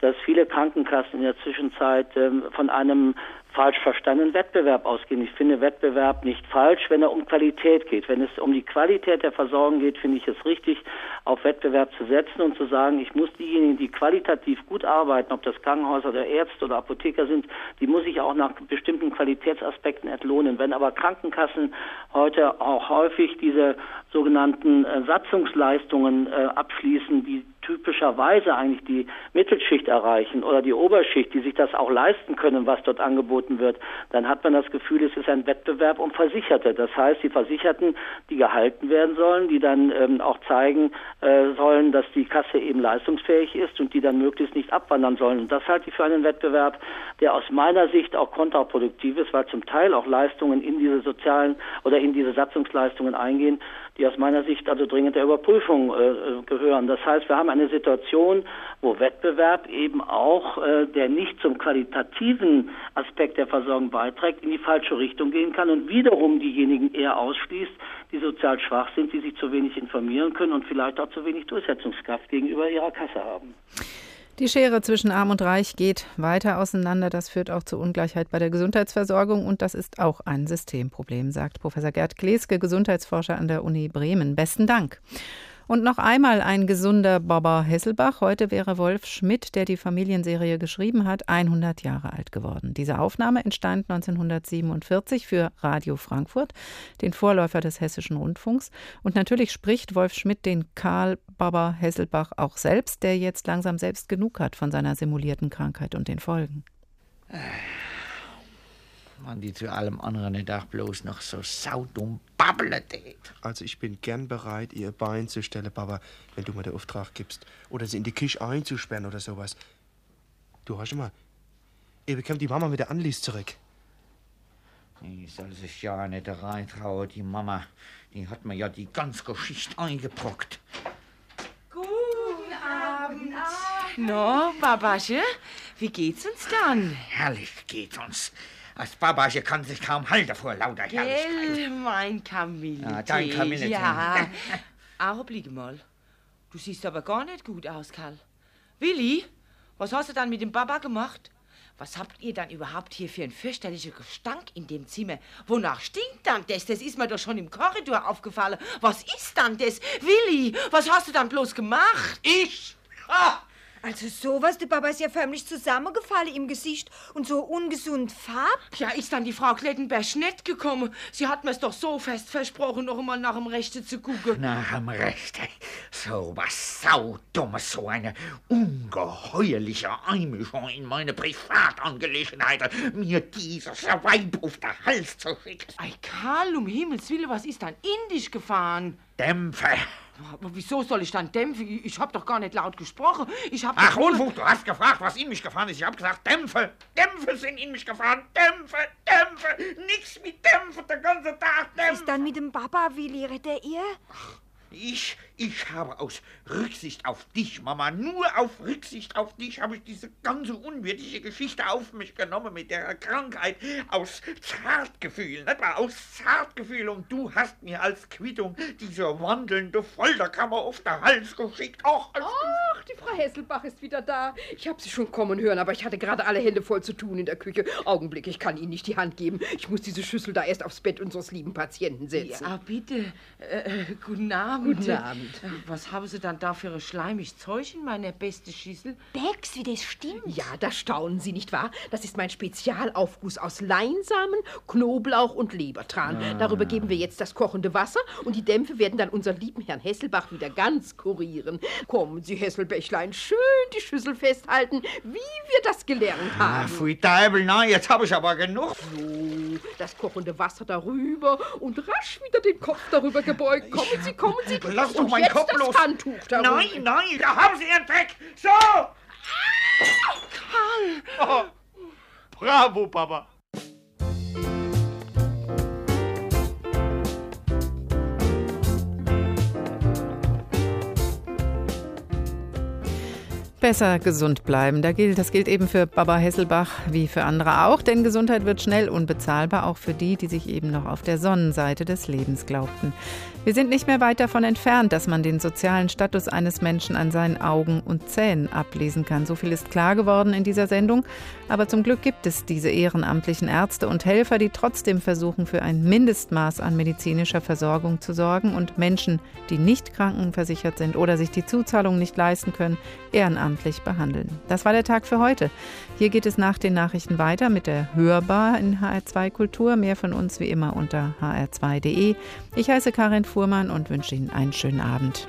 dass viele Krankenkassen in der Zwischenzeit ähm, von einem falsch verstandenen Wettbewerb ausgehen. Ich finde Wettbewerb nicht falsch, wenn er um Qualität geht. Wenn es um die Qualität der Versorgung geht, finde ich es richtig, auf Wettbewerb zu setzen und zu sagen, ich muss diejenigen, die qualitativ gut arbeiten, ob das Krankenhäuser oder Ärzte oder Apotheker sind, die muss ich auch nach bestimmten Qualitätsaspekten entlohnen. Wenn aber Krankenkassen heute auch häufig diese sogenannten äh, Satzungsleistungen äh, abschließen, die typischerweise eigentlich die Mittelschicht erreichen oder die Oberschicht, die sich das auch leisten können, was dort angeboten wird, dann hat man das Gefühl, es ist ein Wettbewerb um Versicherte. Das heißt, die Versicherten, die gehalten werden sollen, die dann ähm, auch zeigen äh, sollen, dass die Kasse eben leistungsfähig ist und die dann möglichst nicht abwandern sollen. Und das halte ich für einen Wettbewerb, der aus meiner Sicht auch kontraproduktiv ist, weil zum Teil auch Leistungen in diese sozialen oder in diese Satzungsleistungen eingehen, die aus meiner Sicht also dringend der Überprüfung äh, gehören. Das heißt, wir haben eine Situation, wo Wettbewerb eben auch, äh, der nicht zum qualitativen Aspekt der Versorgung beiträgt, in die falsche Richtung gehen kann und wiederum diejenigen eher ausschließt, die sozial schwach sind, die sich zu wenig informieren können und vielleicht auch zu wenig Durchsetzungskraft gegenüber ihrer Kasse haben. Die Schere zwischen Arm und Reich geht weiter auseinander. Das führt auch zu Ungleichheit bei der Gesundheitsversorgung und das ist auch ein Systemproblem, sagt Professor Gerd Gleske, Gesundheitsforscher an der Uni Bremen. Besten Dank. Und noch einmal ein gesunder Baba Hesselbach. Heute wäre Wolf Schmidt, der die Familienserie geschrieben hat, 100 Jahre alt geworden. Diese Aufnahme entstand 1947 für Radio Frankfurt, den Vorläufer des Hessischen Rundfunks. Und natürlich spricht Wolf Schmidt den Karl Baba Hesselbach auch selbst, der jetzt langsam selbst genug hat von seiner simulierten Krankheit und den Folgen. Man die zu allem anderen den Tag bloß noch so saudumm babbelt. Also ich bin gern bereit, ihr Bein zu stellen, Papa, wenn du mir den Auftrag gibst. Oder sie in die Küche einzusperren oder sowas. Du hast mal, ihr bekommt die Mama mit der Anlies zurück. Die soll sich ja nicht reintrauen, die Mama. Die hat mir ja die ganze Geschichte eingebrockt. Guten Abend. No, Babasche, wie geht's uns dann? Herrlich geht's uns. Das Babasche kann sich kaum halten vor lauter Herrlichkeit. Gell, mein Kamille. Ja, dein Kamille. Ja. Augenblick mal. Du siehst aber gar nicht gut aus, Karl. Willi, was hast du dann mit dem Baba gemacht? Was habt ihr dann überhaupt hier für einen fürchterlichen Gestank in dem Zimmer? Wonach stinkt dann das? Das ist mir doch schon im Korridor aufgefallen. Was ist dann das? Willi, was hast du dann bloß gemacht? Ich? Ah! Also sowas, der Papa ist ja förmlich zusammengefallen im Gesicht und so ungesund farb. Ja, ist dann die Frau Klettenberg nicht gekommen. Sie hat mir's doch so fest versprochen, noch einmal nach dem Rechte zu gucken. Nach dem Rechte? So was Saudummes, so eine ungeheuerliche Einmischung in meine Privatangelegenheiten, mir dieses Weib auf den Hals zu schicken. Ei, Karl, um Himmels Willen, was ist dann in dich gefahren? Dämpfe. Aber wieso soll ich dann dämpfen? Ich, ich hab doch gar nicht laut gesprochen. Ich hab Ach, Unfug, du hast gefragt, was in mich gefahren ist. Ich hab gesagt, Dämpfe. Dämpfe sind in mich gefahren. Dämpfe, Dämpfe. Nix mit Dämpfe, der ganze Tag Dämpfe. Ist dann mit dem Papa, Willi, rettet ihr? Ich, ich habe aus Rücksicht auf dich, Mama, nur auf Rücksicht auf dich, habe ich diese ganze unwürdige Geschichte auf mich genommen mit der Krankheit. Aus Zartgefühl, nicht wahr? Aus Zartgefühl. Und du hast mir als Quittung diese wandelnde Folterkammer auf den Hals geschickt. Och, Ach, die Frau Hesselbach ist wieder da. Ich habe sie schon kommen hören, aber ich hatte gerade alle Hände voll zu tun in der Küche. Augenblick, ich kann Ihnen nicht die Hand geben. Ich muss diese Schüssel da erst aufs Bett unseres lieben Patienten setzen. Ja, bitte. Äh, äh, guten Abend. Guten Abend. Äh, Was haben Sie dann da für ein schleimig Zeug in meiner beste Schüssel? Bex, wie das stimmt. Ja, da staunen Sie, nicht wahr? Das ist mein Spezialaufguss aus Leinsamen, Knoblauch und Lebertran. Ah. Darüber geben wir jetzt das kochende Wasser und die Dämpfe werden dann unseren lieben Herrn Hesselbach wieder ganz kurieren. Kommen Sie, Hesselbächlein, schön die Schüssel festhalten, wie wir das gelernt Ah, haben. pfui Teufel, nein, jetzt habe ich aber genug. So, das kochende Wasser darüber und rasch wieder den Kopf darüber gebeugt. Kommen Sie, kommen Sie. Lass doch meinen Kopf das los. Handtuch darüber. Nein, nein, da haben Sie Ihren Dreck. So. Karl! Oh, bravo, Papa. Besser gesund bleiben. Da gilt, das gilt eben für Baba Hesselbach wie für andere auch, denn Gesundheit wird schnell unbezahlbar, auch für die, die sich eben noch auf der Sonnenseite des Lebens glaubten. Wir sind nicht mehr weit davon entfernt, dass man den sozialen Status eines Menschen an seinen Augen und Zähnen ablesen kann. So viel ist klar geworden in dieser Sendung. Aber zum Glück gibt es diese ehrenamtlichen Ärzte und Helfer, die trotzdem versuchen, für ein Mindestmaß an medizinischer Versorgung zu sorgen und Menschen, die nicht krankenversichert sind oder sich die Zuzahlung nicht leisten können, ehrenamtlich behandeln. Das war der Tag für heute. Hier geht es nach den Nachrichten weiter mit der Hörbar in HR2 Kultur. Mehr von uns wie immer unter hr2.de. Ich heiße Karin Fuhrmann und wünsche Ihnen einen schönen Abend.